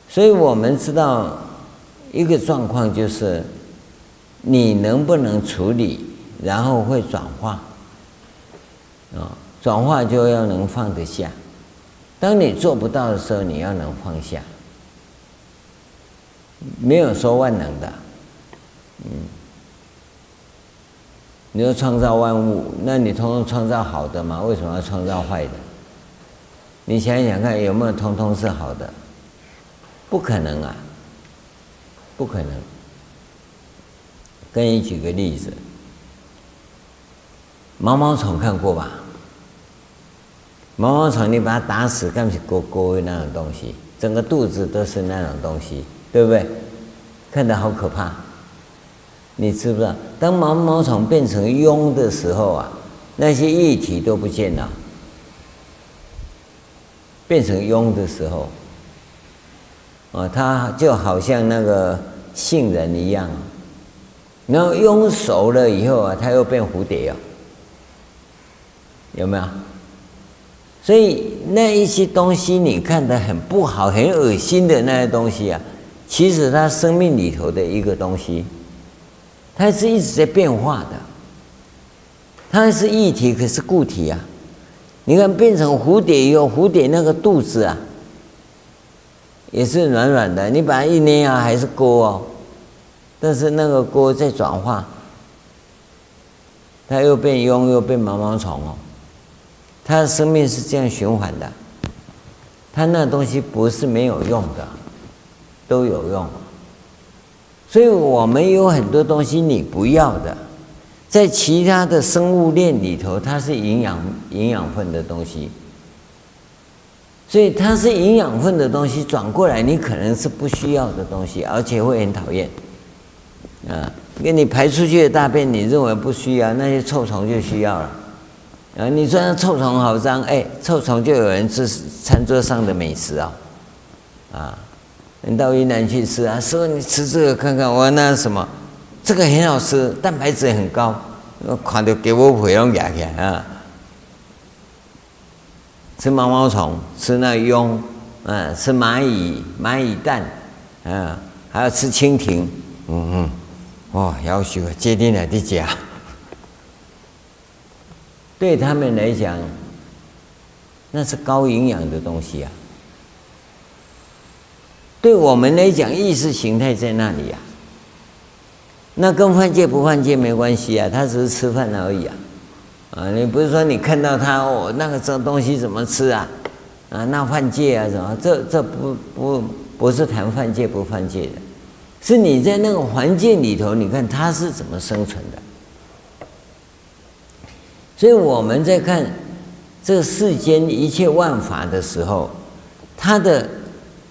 所以我们知道一个状况，就是你能不能处理，然后会转化啊，转化就要能放得下。当你做不到的时候，你要能放下。没有说万能的，嗯，你说创造万物，那你通通创造好的吗？为什么要创造坏的？你想想看，有没有通通是好的？不可能啊，不可能。跟你举个例子，毛毛虫看过吧？毛毛虫你把它打死，干起勾勾的那种东西，整个肚子都是那种东西，对不对？看得好可怕。你知不知道，当毛毛虫变成蛹的时候啊，那些液体都不见了。变成蛹的时候。哦，它就好像那个杏仁一样，然后蛹熟了以后啊，它又变蝴蝶哦，有没有？所以那一些东西你看得很不好、很恶心的那些东西啊，其实它生命里头的一个东西，它是一直在变化的，它是液体，可是固体啊。你看变成蝴蝶以后，蝴蝶那个肚子啊。也是软软的，你把它一捏啊，还是锅哦。但是那个锅在转化，它又变蛹，又变毛毛虫哦。它的生命是这样循环的。它那东西不是没有用的，都有用。所以我们有很多东西你不要的，在其他的生物链里头，它是营养营养分的东西。所以它是营养分的东西，转过来你可能是不需要的东西，而且会很讨厌。啊，给你排出去的大便，你认为不需要，那些臭虫就需要了。啊，你说那臭虫好脏，哎，臭虫就有人吃餐桌上的美食啊。啊，你到云南去吃啊，说你吃这个看看，我那什么，这个很好吃，蛋白质很高，我看到给我回龙牙去啊。吃毛毛虫，吃那蛹，嗯，吃蚂蚁，蚂蚁蛋，嗯，还要吃蜻蜓，嗯嗯，哦，要求接定了的家，对他们来讲，那是高营养的东西啊。对我们来讲，意识形态在那里呀、啊。那跟犯戒不犯戒没关系啊，他只是吃饭而已啊。啊，你不是说你看到他哦，那个这东西怎么吃啊？啊，那犯戒啊什么？这这不不不是谈犯戒不犯戒的，是你在那个环境里头，你看他是怎么生存的。所以我们在看这世间一切万法的时候，它的。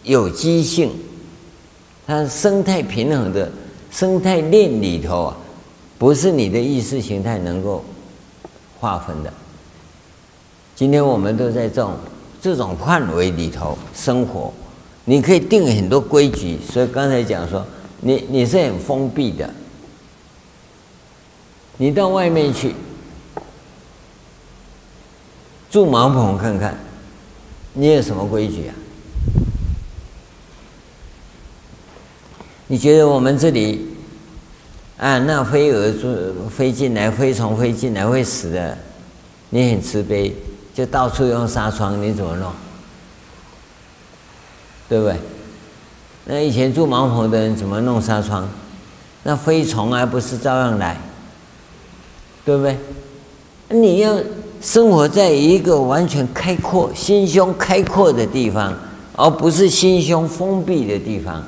有机性，它生态平衡的生态链里头啊，不是你的意识形态能够划分的。今天我们都在这种这种范围里头生活，你可以定很多规矩。所以刚才讲说，你你是很封闭的，你到外面去住茅棚看看，你有什么规矩啊？你觉得我们这里啊，那飞蛾飞进来，飞虫飞进来会死的，你很慈悲，就到处用纱窗，你怎么弄？对不对？那以前住茅棚的人怎么弄纱窗？那飞虫还不是照样来？对不对？你要生活在一个完全开阔、心胸开阔的地方，而不是心胸封闭的地方。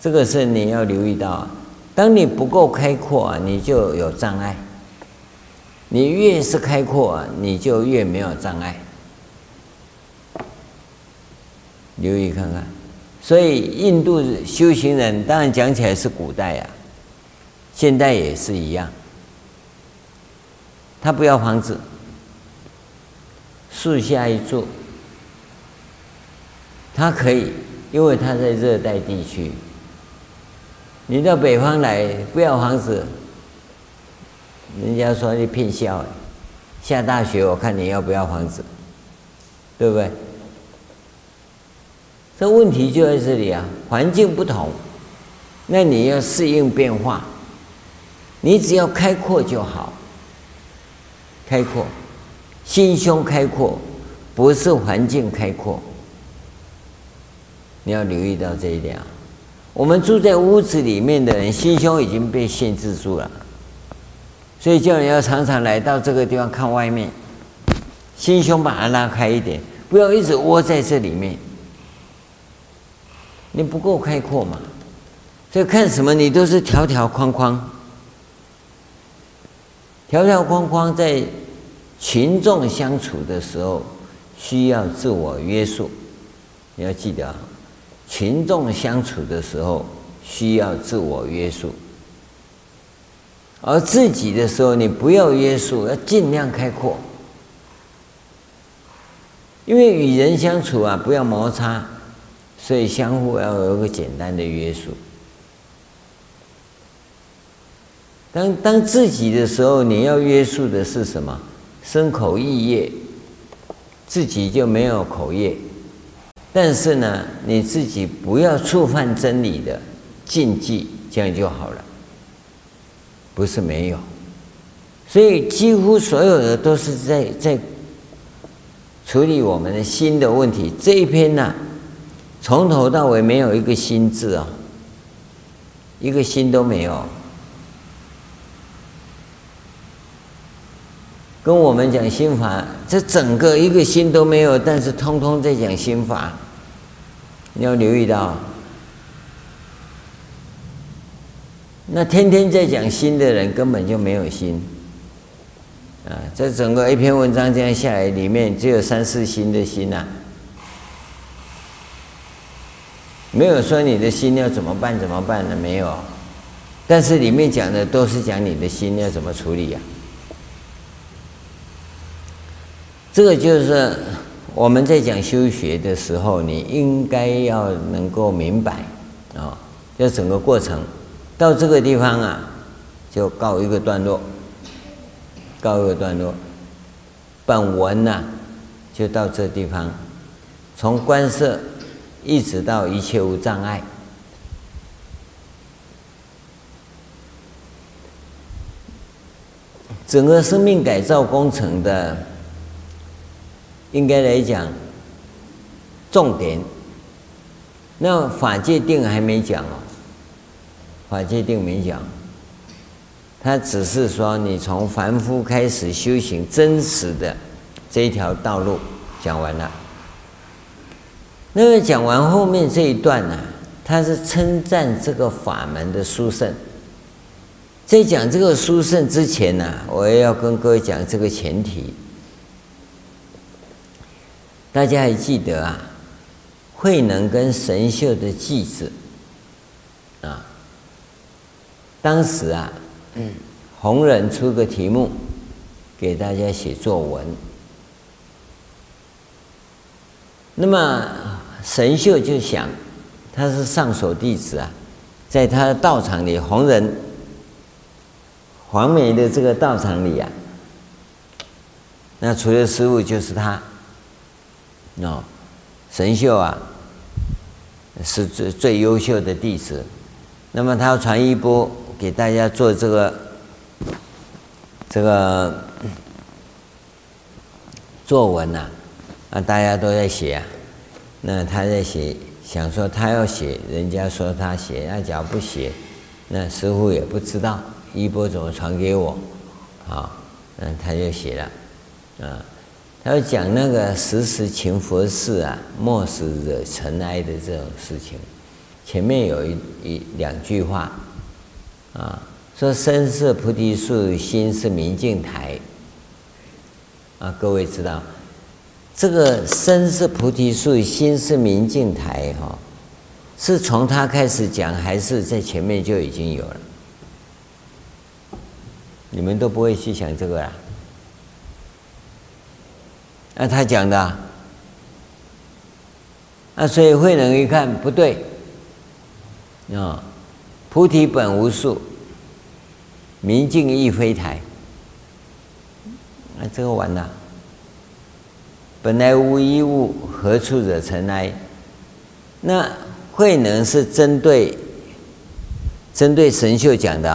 这个是你要留意到啊，当你不够开阔啊，你就有障碍；你越是开阔啊，你就越没有障碍。留意看看，所以印度修行人当然讲起来是古代啊，现代也是一样。他不要房子，树下一坐，他可以，因为他在热带地区。你到北方来不要房子，人家说你骗笑。下大雪我看你要不要房子，对不对？这问题就在这里啊，环境不同，那你要适应变化。你只要开阔就好，开阔，心胸开阔，不是环境开阔。你要留意到这一点啊。我们住在屋子里面的人，心胸已经被限制住了，所以叫你要常常来到这个地方看外面，心胸把它拉开一点，不要一直窝在这里面。你不够开阔嘛？所以看什么你都是条条框框，条条框框在群众相处的时候需要自我约束，你要记得。群众相处的时候需要自我约束，而自己的时候你不要约束，要尽量开阔。因为与人相处啊，不要摩擦，所以相互要有个简单的约束。当当自己的时候，你要约束的是什么？身口意业，自己就没有口业。但是呢，你自己不要触犯真理的禁忌，这样就好了。不是没有，所以几乎所有的都是在在处理我们的心的问题。这一篇呢，从头到尾没有一个心字啊，一个心都没有。跟我们讲心法，这整个一个心都没有，但是通通在讲心法。你要留意到，那天天在讲心的人根本就没有心啊！这整个一篇文章这样下来，里面只有三四心的心呐，没有说你的心要怎么办怎么办的，没有。但是里面讲的都是讲你的心要怎么处理呀？这个就是我们在讲修学的时候，你应该要能够明白啊，这整个过程到这个地方啊，就告一个段落，告一个段落。本文呢，就到这地方，从观色一直到一切无障碍。整个生命改造工程的，应该来讲，重点。那法界定还没讲哦，法界定没讲，他只是说你从凡夫开始修行真实的这一条道路讲完了。那么讲完后面这一段呢，他是称赞这个法门的殊胜。在讲这个殊胜之前呢，我也要跟各位讲这个前提。大家还记得啊？慧能跟神秀的偈子啊，当时啊，嗯，弘忍出个题目给大家写作文。那么神秀就想，他是上首弟子啊，在他的道场里，红人、黄梅的这个道场里啊，那除了师父就是他，哦。神秀啊，是最最优秀的弟子。那么他要传衣钵给大家做这个这个作文呐，啊，啊，大家都在写啊。那他在写，想说他要写，人家说他写，那假如不写，那师父也不知道衣钵怎么传给我，啊，嗯，他就写了，啊。要讲那个时时勤拂拭啊，莫使惹尘埃的这种事情。前面有一一两句话啊，说身是菩提树，心是明镜台。啊，各位知道这个身是菩提树，心是明镜台哈，是从他开始讲，还是在前面就已经有了？你们都不会去想这个啊。那他讲的啊，那所以慧能一看不对，啊，菩提本无树，明镜亦非台，那这个完了。本来无一物，何处惹尘埃？那慧能是针对针对神秀讲的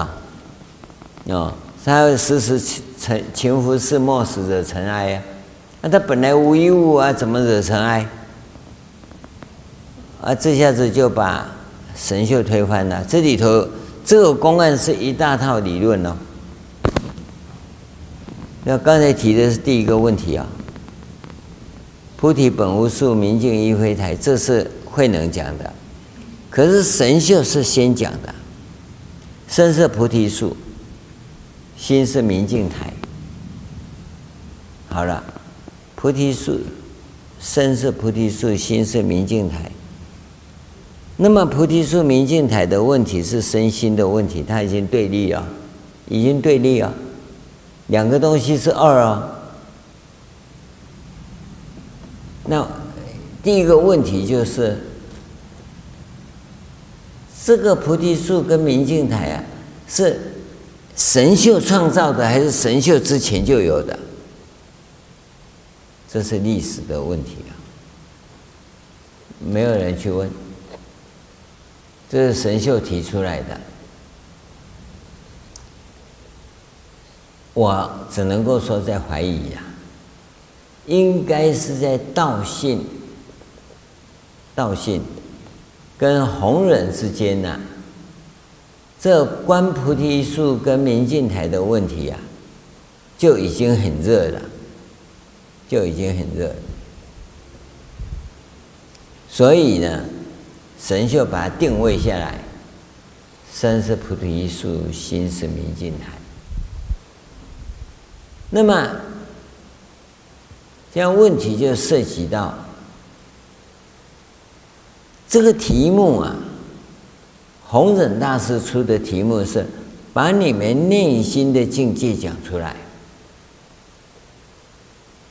啊，他要时时勤勤拂拭，莫使惹尘埃呀。那他本来无一物啊，怎么惹尘埃？啊，这下子就把神秀推翻了。这里头这个公案是一大套理论哦。那刚才提的是第一个问题啊，菩提本无树，明镜亦非台，这是慧能讲的。可是神秀是先讲的，身是菩提树，心是明镜台。好了。菩提树，身是菩提树，心是明镜台。那么菩提树、明镜台的问题是身心的问题，它已经对立了，已经对立了，两个东西是二啊。那第一个问题就是，这个菩提树跟明镜台啊，是神秀创造的，还是神秀之前就有的？这是历史的问题啊，没有人去问，这是神秀提出来的，我只能够说在怀疑啊，应该是在道信、道信。跟弘忍之间呐，这观菩提树跟明镜台的问题啊，就已经很热了。就已经很热，所以呢，神秀把它定位下来，身是菩提树，心是明镜台。那么，这样问题就涉及到这个题目啊，弘忍大师出的题目是把你们内心的境界讲出来。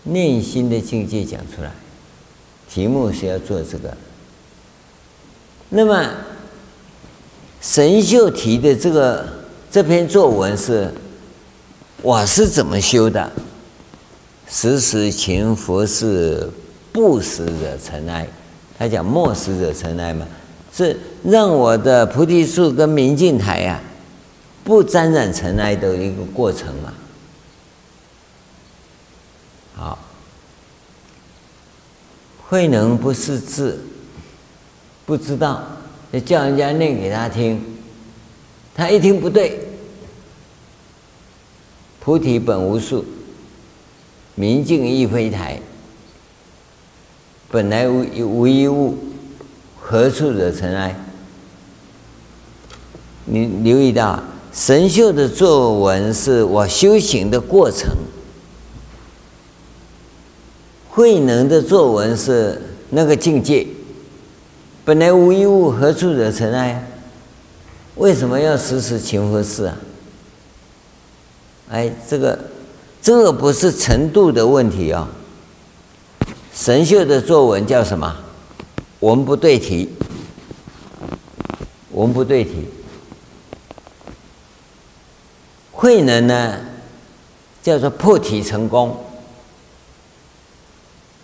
内心的境界讲出来，题目是要做这个。那么神秀提的这个这篇作文是，我是怎么修的？时时勤拂拭，不使惹尘埃。他讲莫使惹尘埃嘛，是让我的菩提树跟明镜台呀、啊，不沾染尘埃的一个过程嘛。好慧能不识字，不知道，就叫人家念给他听，他一听不对，菩提本无树，明镜亦非台，本来无无一物，何处惹尘埃？你留意到，神秀的作文是我修行的过程。慧能的作文是那个境界，本来无一物，何处惹尘埃？为什么要时时勤拂拭啊？哎，这个这个不是程度的问题啊、哦。神秀的作文叫什么？文不对题，文不对题。慧能呢，叫做破题成功。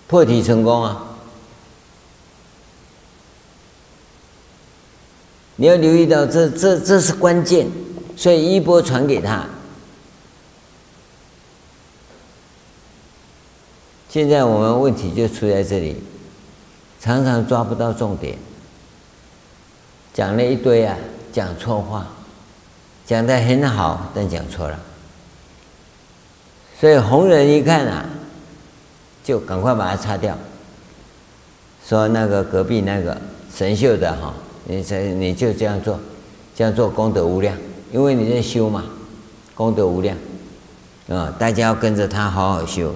破题成功啊！你要留意到这，这这是关键，所以衣钵传给他。现在我们问题就出在这里，常常抓不到重点，讲了一堆啊，讲错话，讲的很好，但讲错了，所以红人一看啊。就赶快把它擦掉，说那个隔壁那个神秀的哈，你这你就这样做，这样做功德无量，因为你在修嘛，功德无量，啊，大家要跟着他好好修，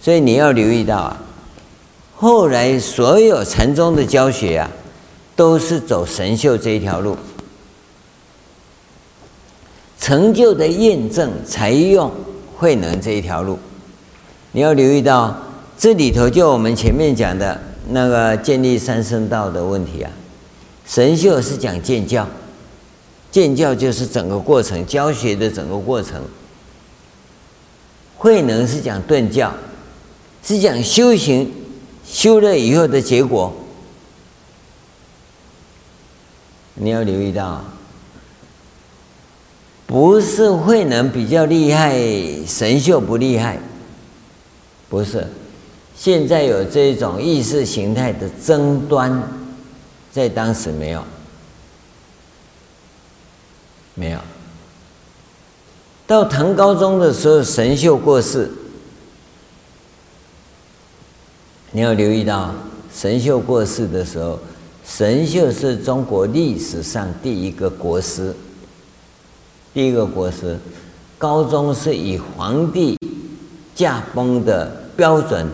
所以你要留意到啊，后来所有禅宗的教学啊，都是走神秀这一条路，成就的验证才用慧能这一条路，你要留意到。这里头就我们前面讲的那个建立三圣道的问题啊，神秀是讲建教，建教就是整个过程教学的整个过程，慧能是讲顿教，是讲修行修了以后的结果，你要留意到，不是慧能比较厉害，神秀不厉害，不是。现在有这种意识形态的争端，在当时没有，没有。到唐高宗的时候，神秀过世，你要留意到，神秀过世的时候，神秀是中国历史上第一个国师，第一个国师，高宗是以皇帝驾崩的标准。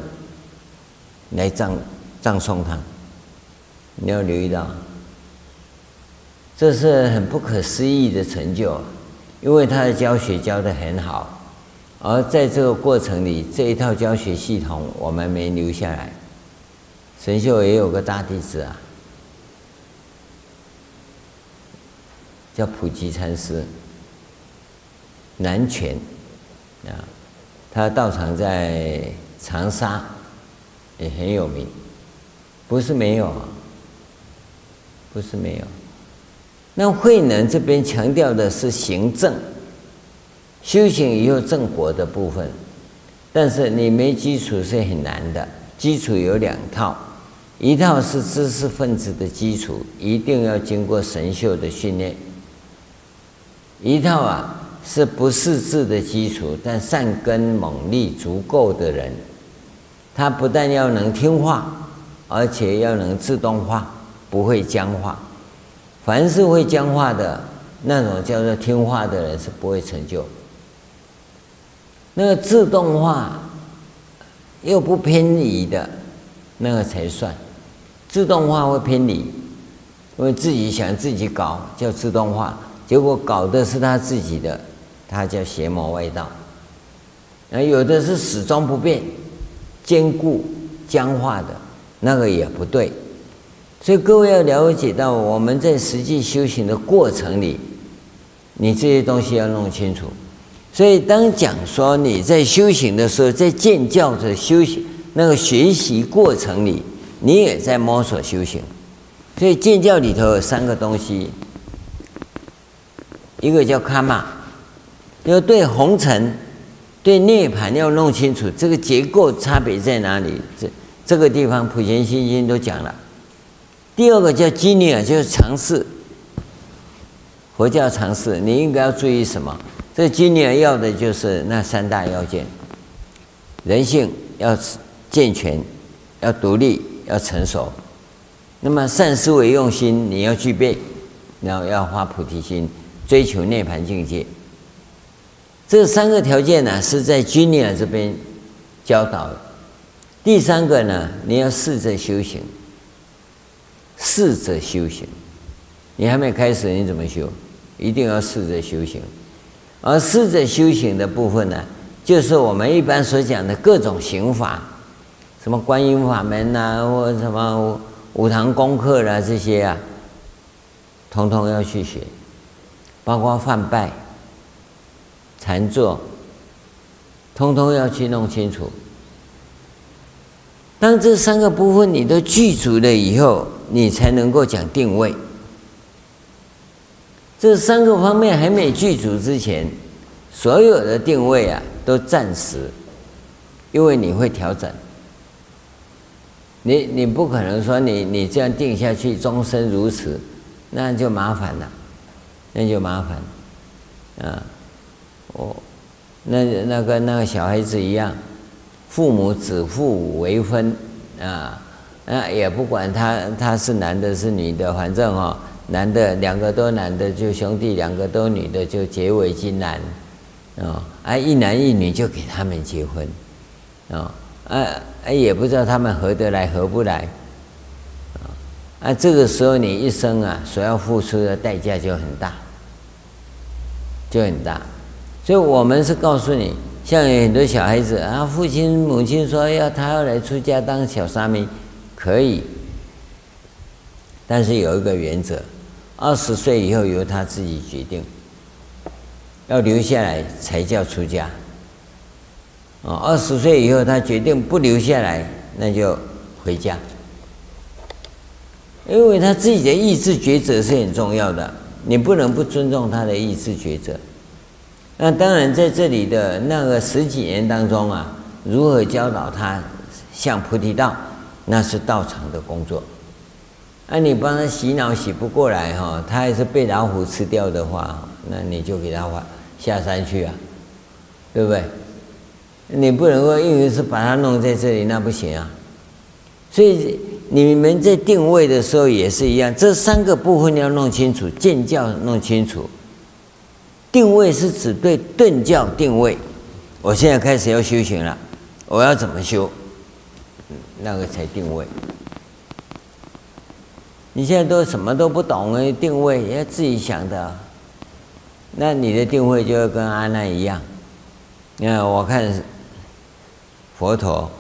来葬葬送他，你要留意到，这是很不可思议的成就，因为他的教学教得很好，而在这个过程里，这一套教学系统我们没留下来。神秀也有个大弟子啊，叫普吉禅师，南泉啊，他道场在长沙。也很有名，不是没有，不是没有。那慧能这边强调的是行正，修行以后正果的部分，但是你没基础是很难的。基础有两套，一套是知识分子的基础，一定要经过神秀的训练；一套啊是不识字的基础，但善根猛力足够的人。他不但要能听话，而且要能自动化，不会僵化。凡是会僵化的那种叫做听话的人是不会成就。那个自动化又不偏离的，那个才算。自动化会偏离，因为自己想自己搞叫自动化，结果搞的是他自己的，他叫邪魔外道。而有的是始终不变。坚固僵化的那个也不对，所以各位要了解到，我们在实际修行的过程里，你这些东西要弄清楚。所以当讲说你在修行的时候，在建教的修行那个学习过程里，你也在摸索修行。所以建教里头有三个东西，一个叫卡玛，要对红尘。对涅槃要弄清楚这个结构差别在哪里？这这个地方普贤心经都讲了。第二个叫基尼尔，就是尝试。佛教尝试，你应该要注意什么？这基尼尔要的就是那三大要件：人性要健全，要独立，要成熟。那么善思维用心你要具备，然后要发菩提心，追求涅槃境界。这三个条件呢，是在机尼尔这边教导的。第三个呢，你要试着修行，试着修行。你还没开始，你怎么修？一定要试着修行。而试着修行的部分呢，就是我们一般所讲的各种行法，什么观音法门呐、啊，或什么五堂功课啦，这些啊，统统要去学，包括犯拜、禅坐，通通要去弄清楚。当这三个部分你都具足了以后，你才能够讲定位。这三个方面还没具足之前，所有的定位啊都暂时，因为你会调整。你你不可能说你你这样定下去终身如此，那就麻烦了，那就麻烦了，啊，哦，那那个那个小孩子一样。父母指腹为婚啊，那也不管他他是男的是女的，反正哦，男的两个都男的就兄弟，两个都女的就结为金兰，啊，啊一男一女就给他们结婚，啊啊也不知道他们合得来合不来，啊啊这个时候你一生啊所要付出的代价就很大，就很大，所以我们是告诉你。像有很多小孩子啊，父亲母亲说要他要来出家当小沙弥，可以，但是有一个原则，二十岁以后由他自己决定，要留下来才叫出家。哦，二十岁以后他决定不留下来，那就回家，因为他自己的意志抉择是很重要的，你不能不尊重他的意志抉择。那当然，在这里的那个十几年当中啊，如何教导他向菩提道，那是道场的工作。那你帮他洗脑洗不过来哈，他还是被老虎吃掉的话，那你就给他下山去啊，对不对？你不能够硬是把他弄在这里，那不行啊。所以你们在定位的时候也是一样，这三个部分要弄清楚，见教弄清楚。定位是指对顿教定位，我现在开始要修行了，我要怎么修？那个才定位。你现在都什么都不懂哎，定位要自己想的，那你的定位就要跟阿难一样。你看，我看佛陀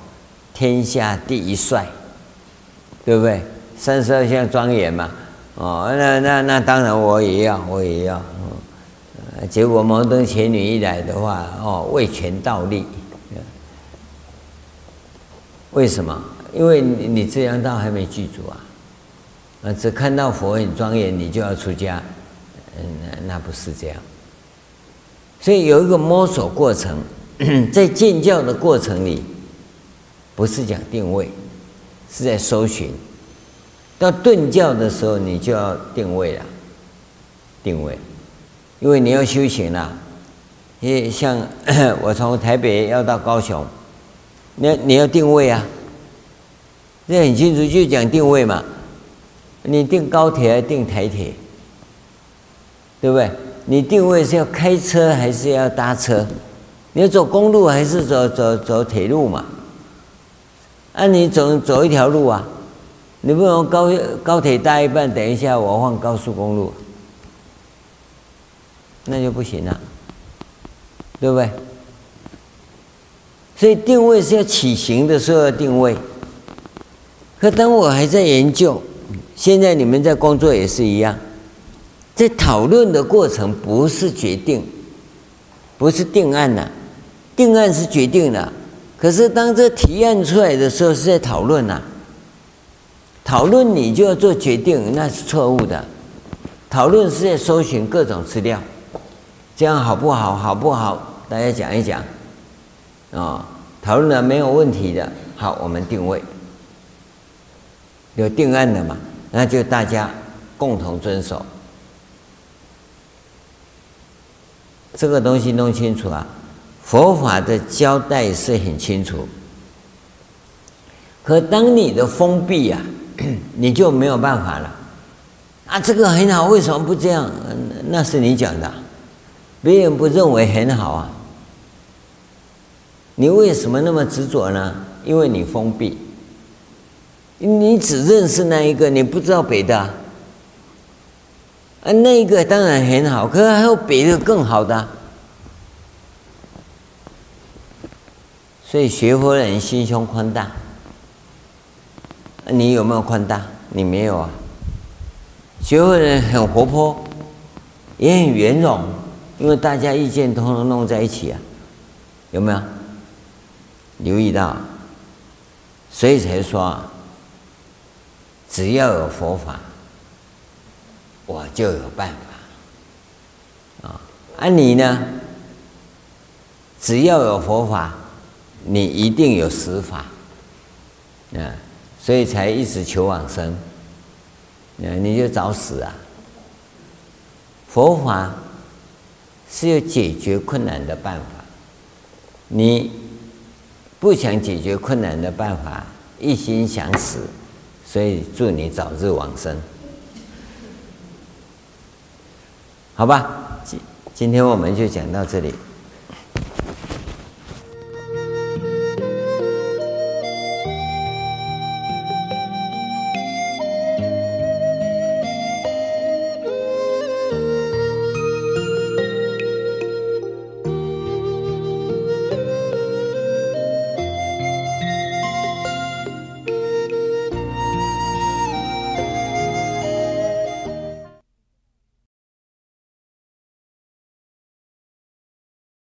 天下第一帅，对不对？三十二相庄严嘛。哦，那那那当然我也要，我也要。结果摩登伽女一来的话，哦，为权倒立。为什么？因为你你这样道还没具足啊，啊，只看到佛很庄严，你就要出家，嗯，那那不是这样。所以有一个摸索过程，[CLEARS THROAT] 在见教的过程里，不是讲定位，是在搜寻。到顿教的时候，你就要定位了，定位。因为你要修行了，因为像 [COUGHS] 我从台北要到高雄，你要你要定位啊，这很清楚，就讲定位嘛。你定高铁还是定台铁？对不对？你定位是要开车还是要搭车？你要走公路还是走走走铁路嘛？啊，你走走一条路啊，你不能高高铁搭一半，等一下我换高速公路。那就不行了，对不对？所以定位是要起行的时候要定位。可当我还在研究，现在你们在工作也是一样，在讨论的过程不是决定，不是定案呐，定案是决定了。可是当这提案出来的时候是在讨论呐，讨论你就要做决定，那是错误的。讨论是在搜寻各种资料。这样好不好？好不好？大家讲一讲，啊、哦，讨论了没有问题的，好，我们定位，有定案的嘛，那就大家共同遵守。这个东西弄清楚啊，佛法的交代是很清楚。可当你的封闭啊，[COUGHS] 你就没有办法了。啊，这个很好，为什么不这样？那是你讲的，别人不认为很好啊。你为什么那么执着呢？因为你封闭，你只认识那一个，你不知道别的。啊，那一个当然很好，可是还有别的更好的。所以学佛人心胸宽大，你有没有宽大？你没有啊。学佛人很活泼，也很圆融，因为大家意见通通弄在一起啊，有没有？留意到，所以才说，只要有佛法，我就有办法。啊，而你呢？只要有佛法，你一定有实法。啊，所以才一直求往生。啊，你就找死啊！佛法是有解决困难的办法，你。不想解决困难的办法，一心想死，所以祝你早日往生。好吧，今今天我们就讲到这里。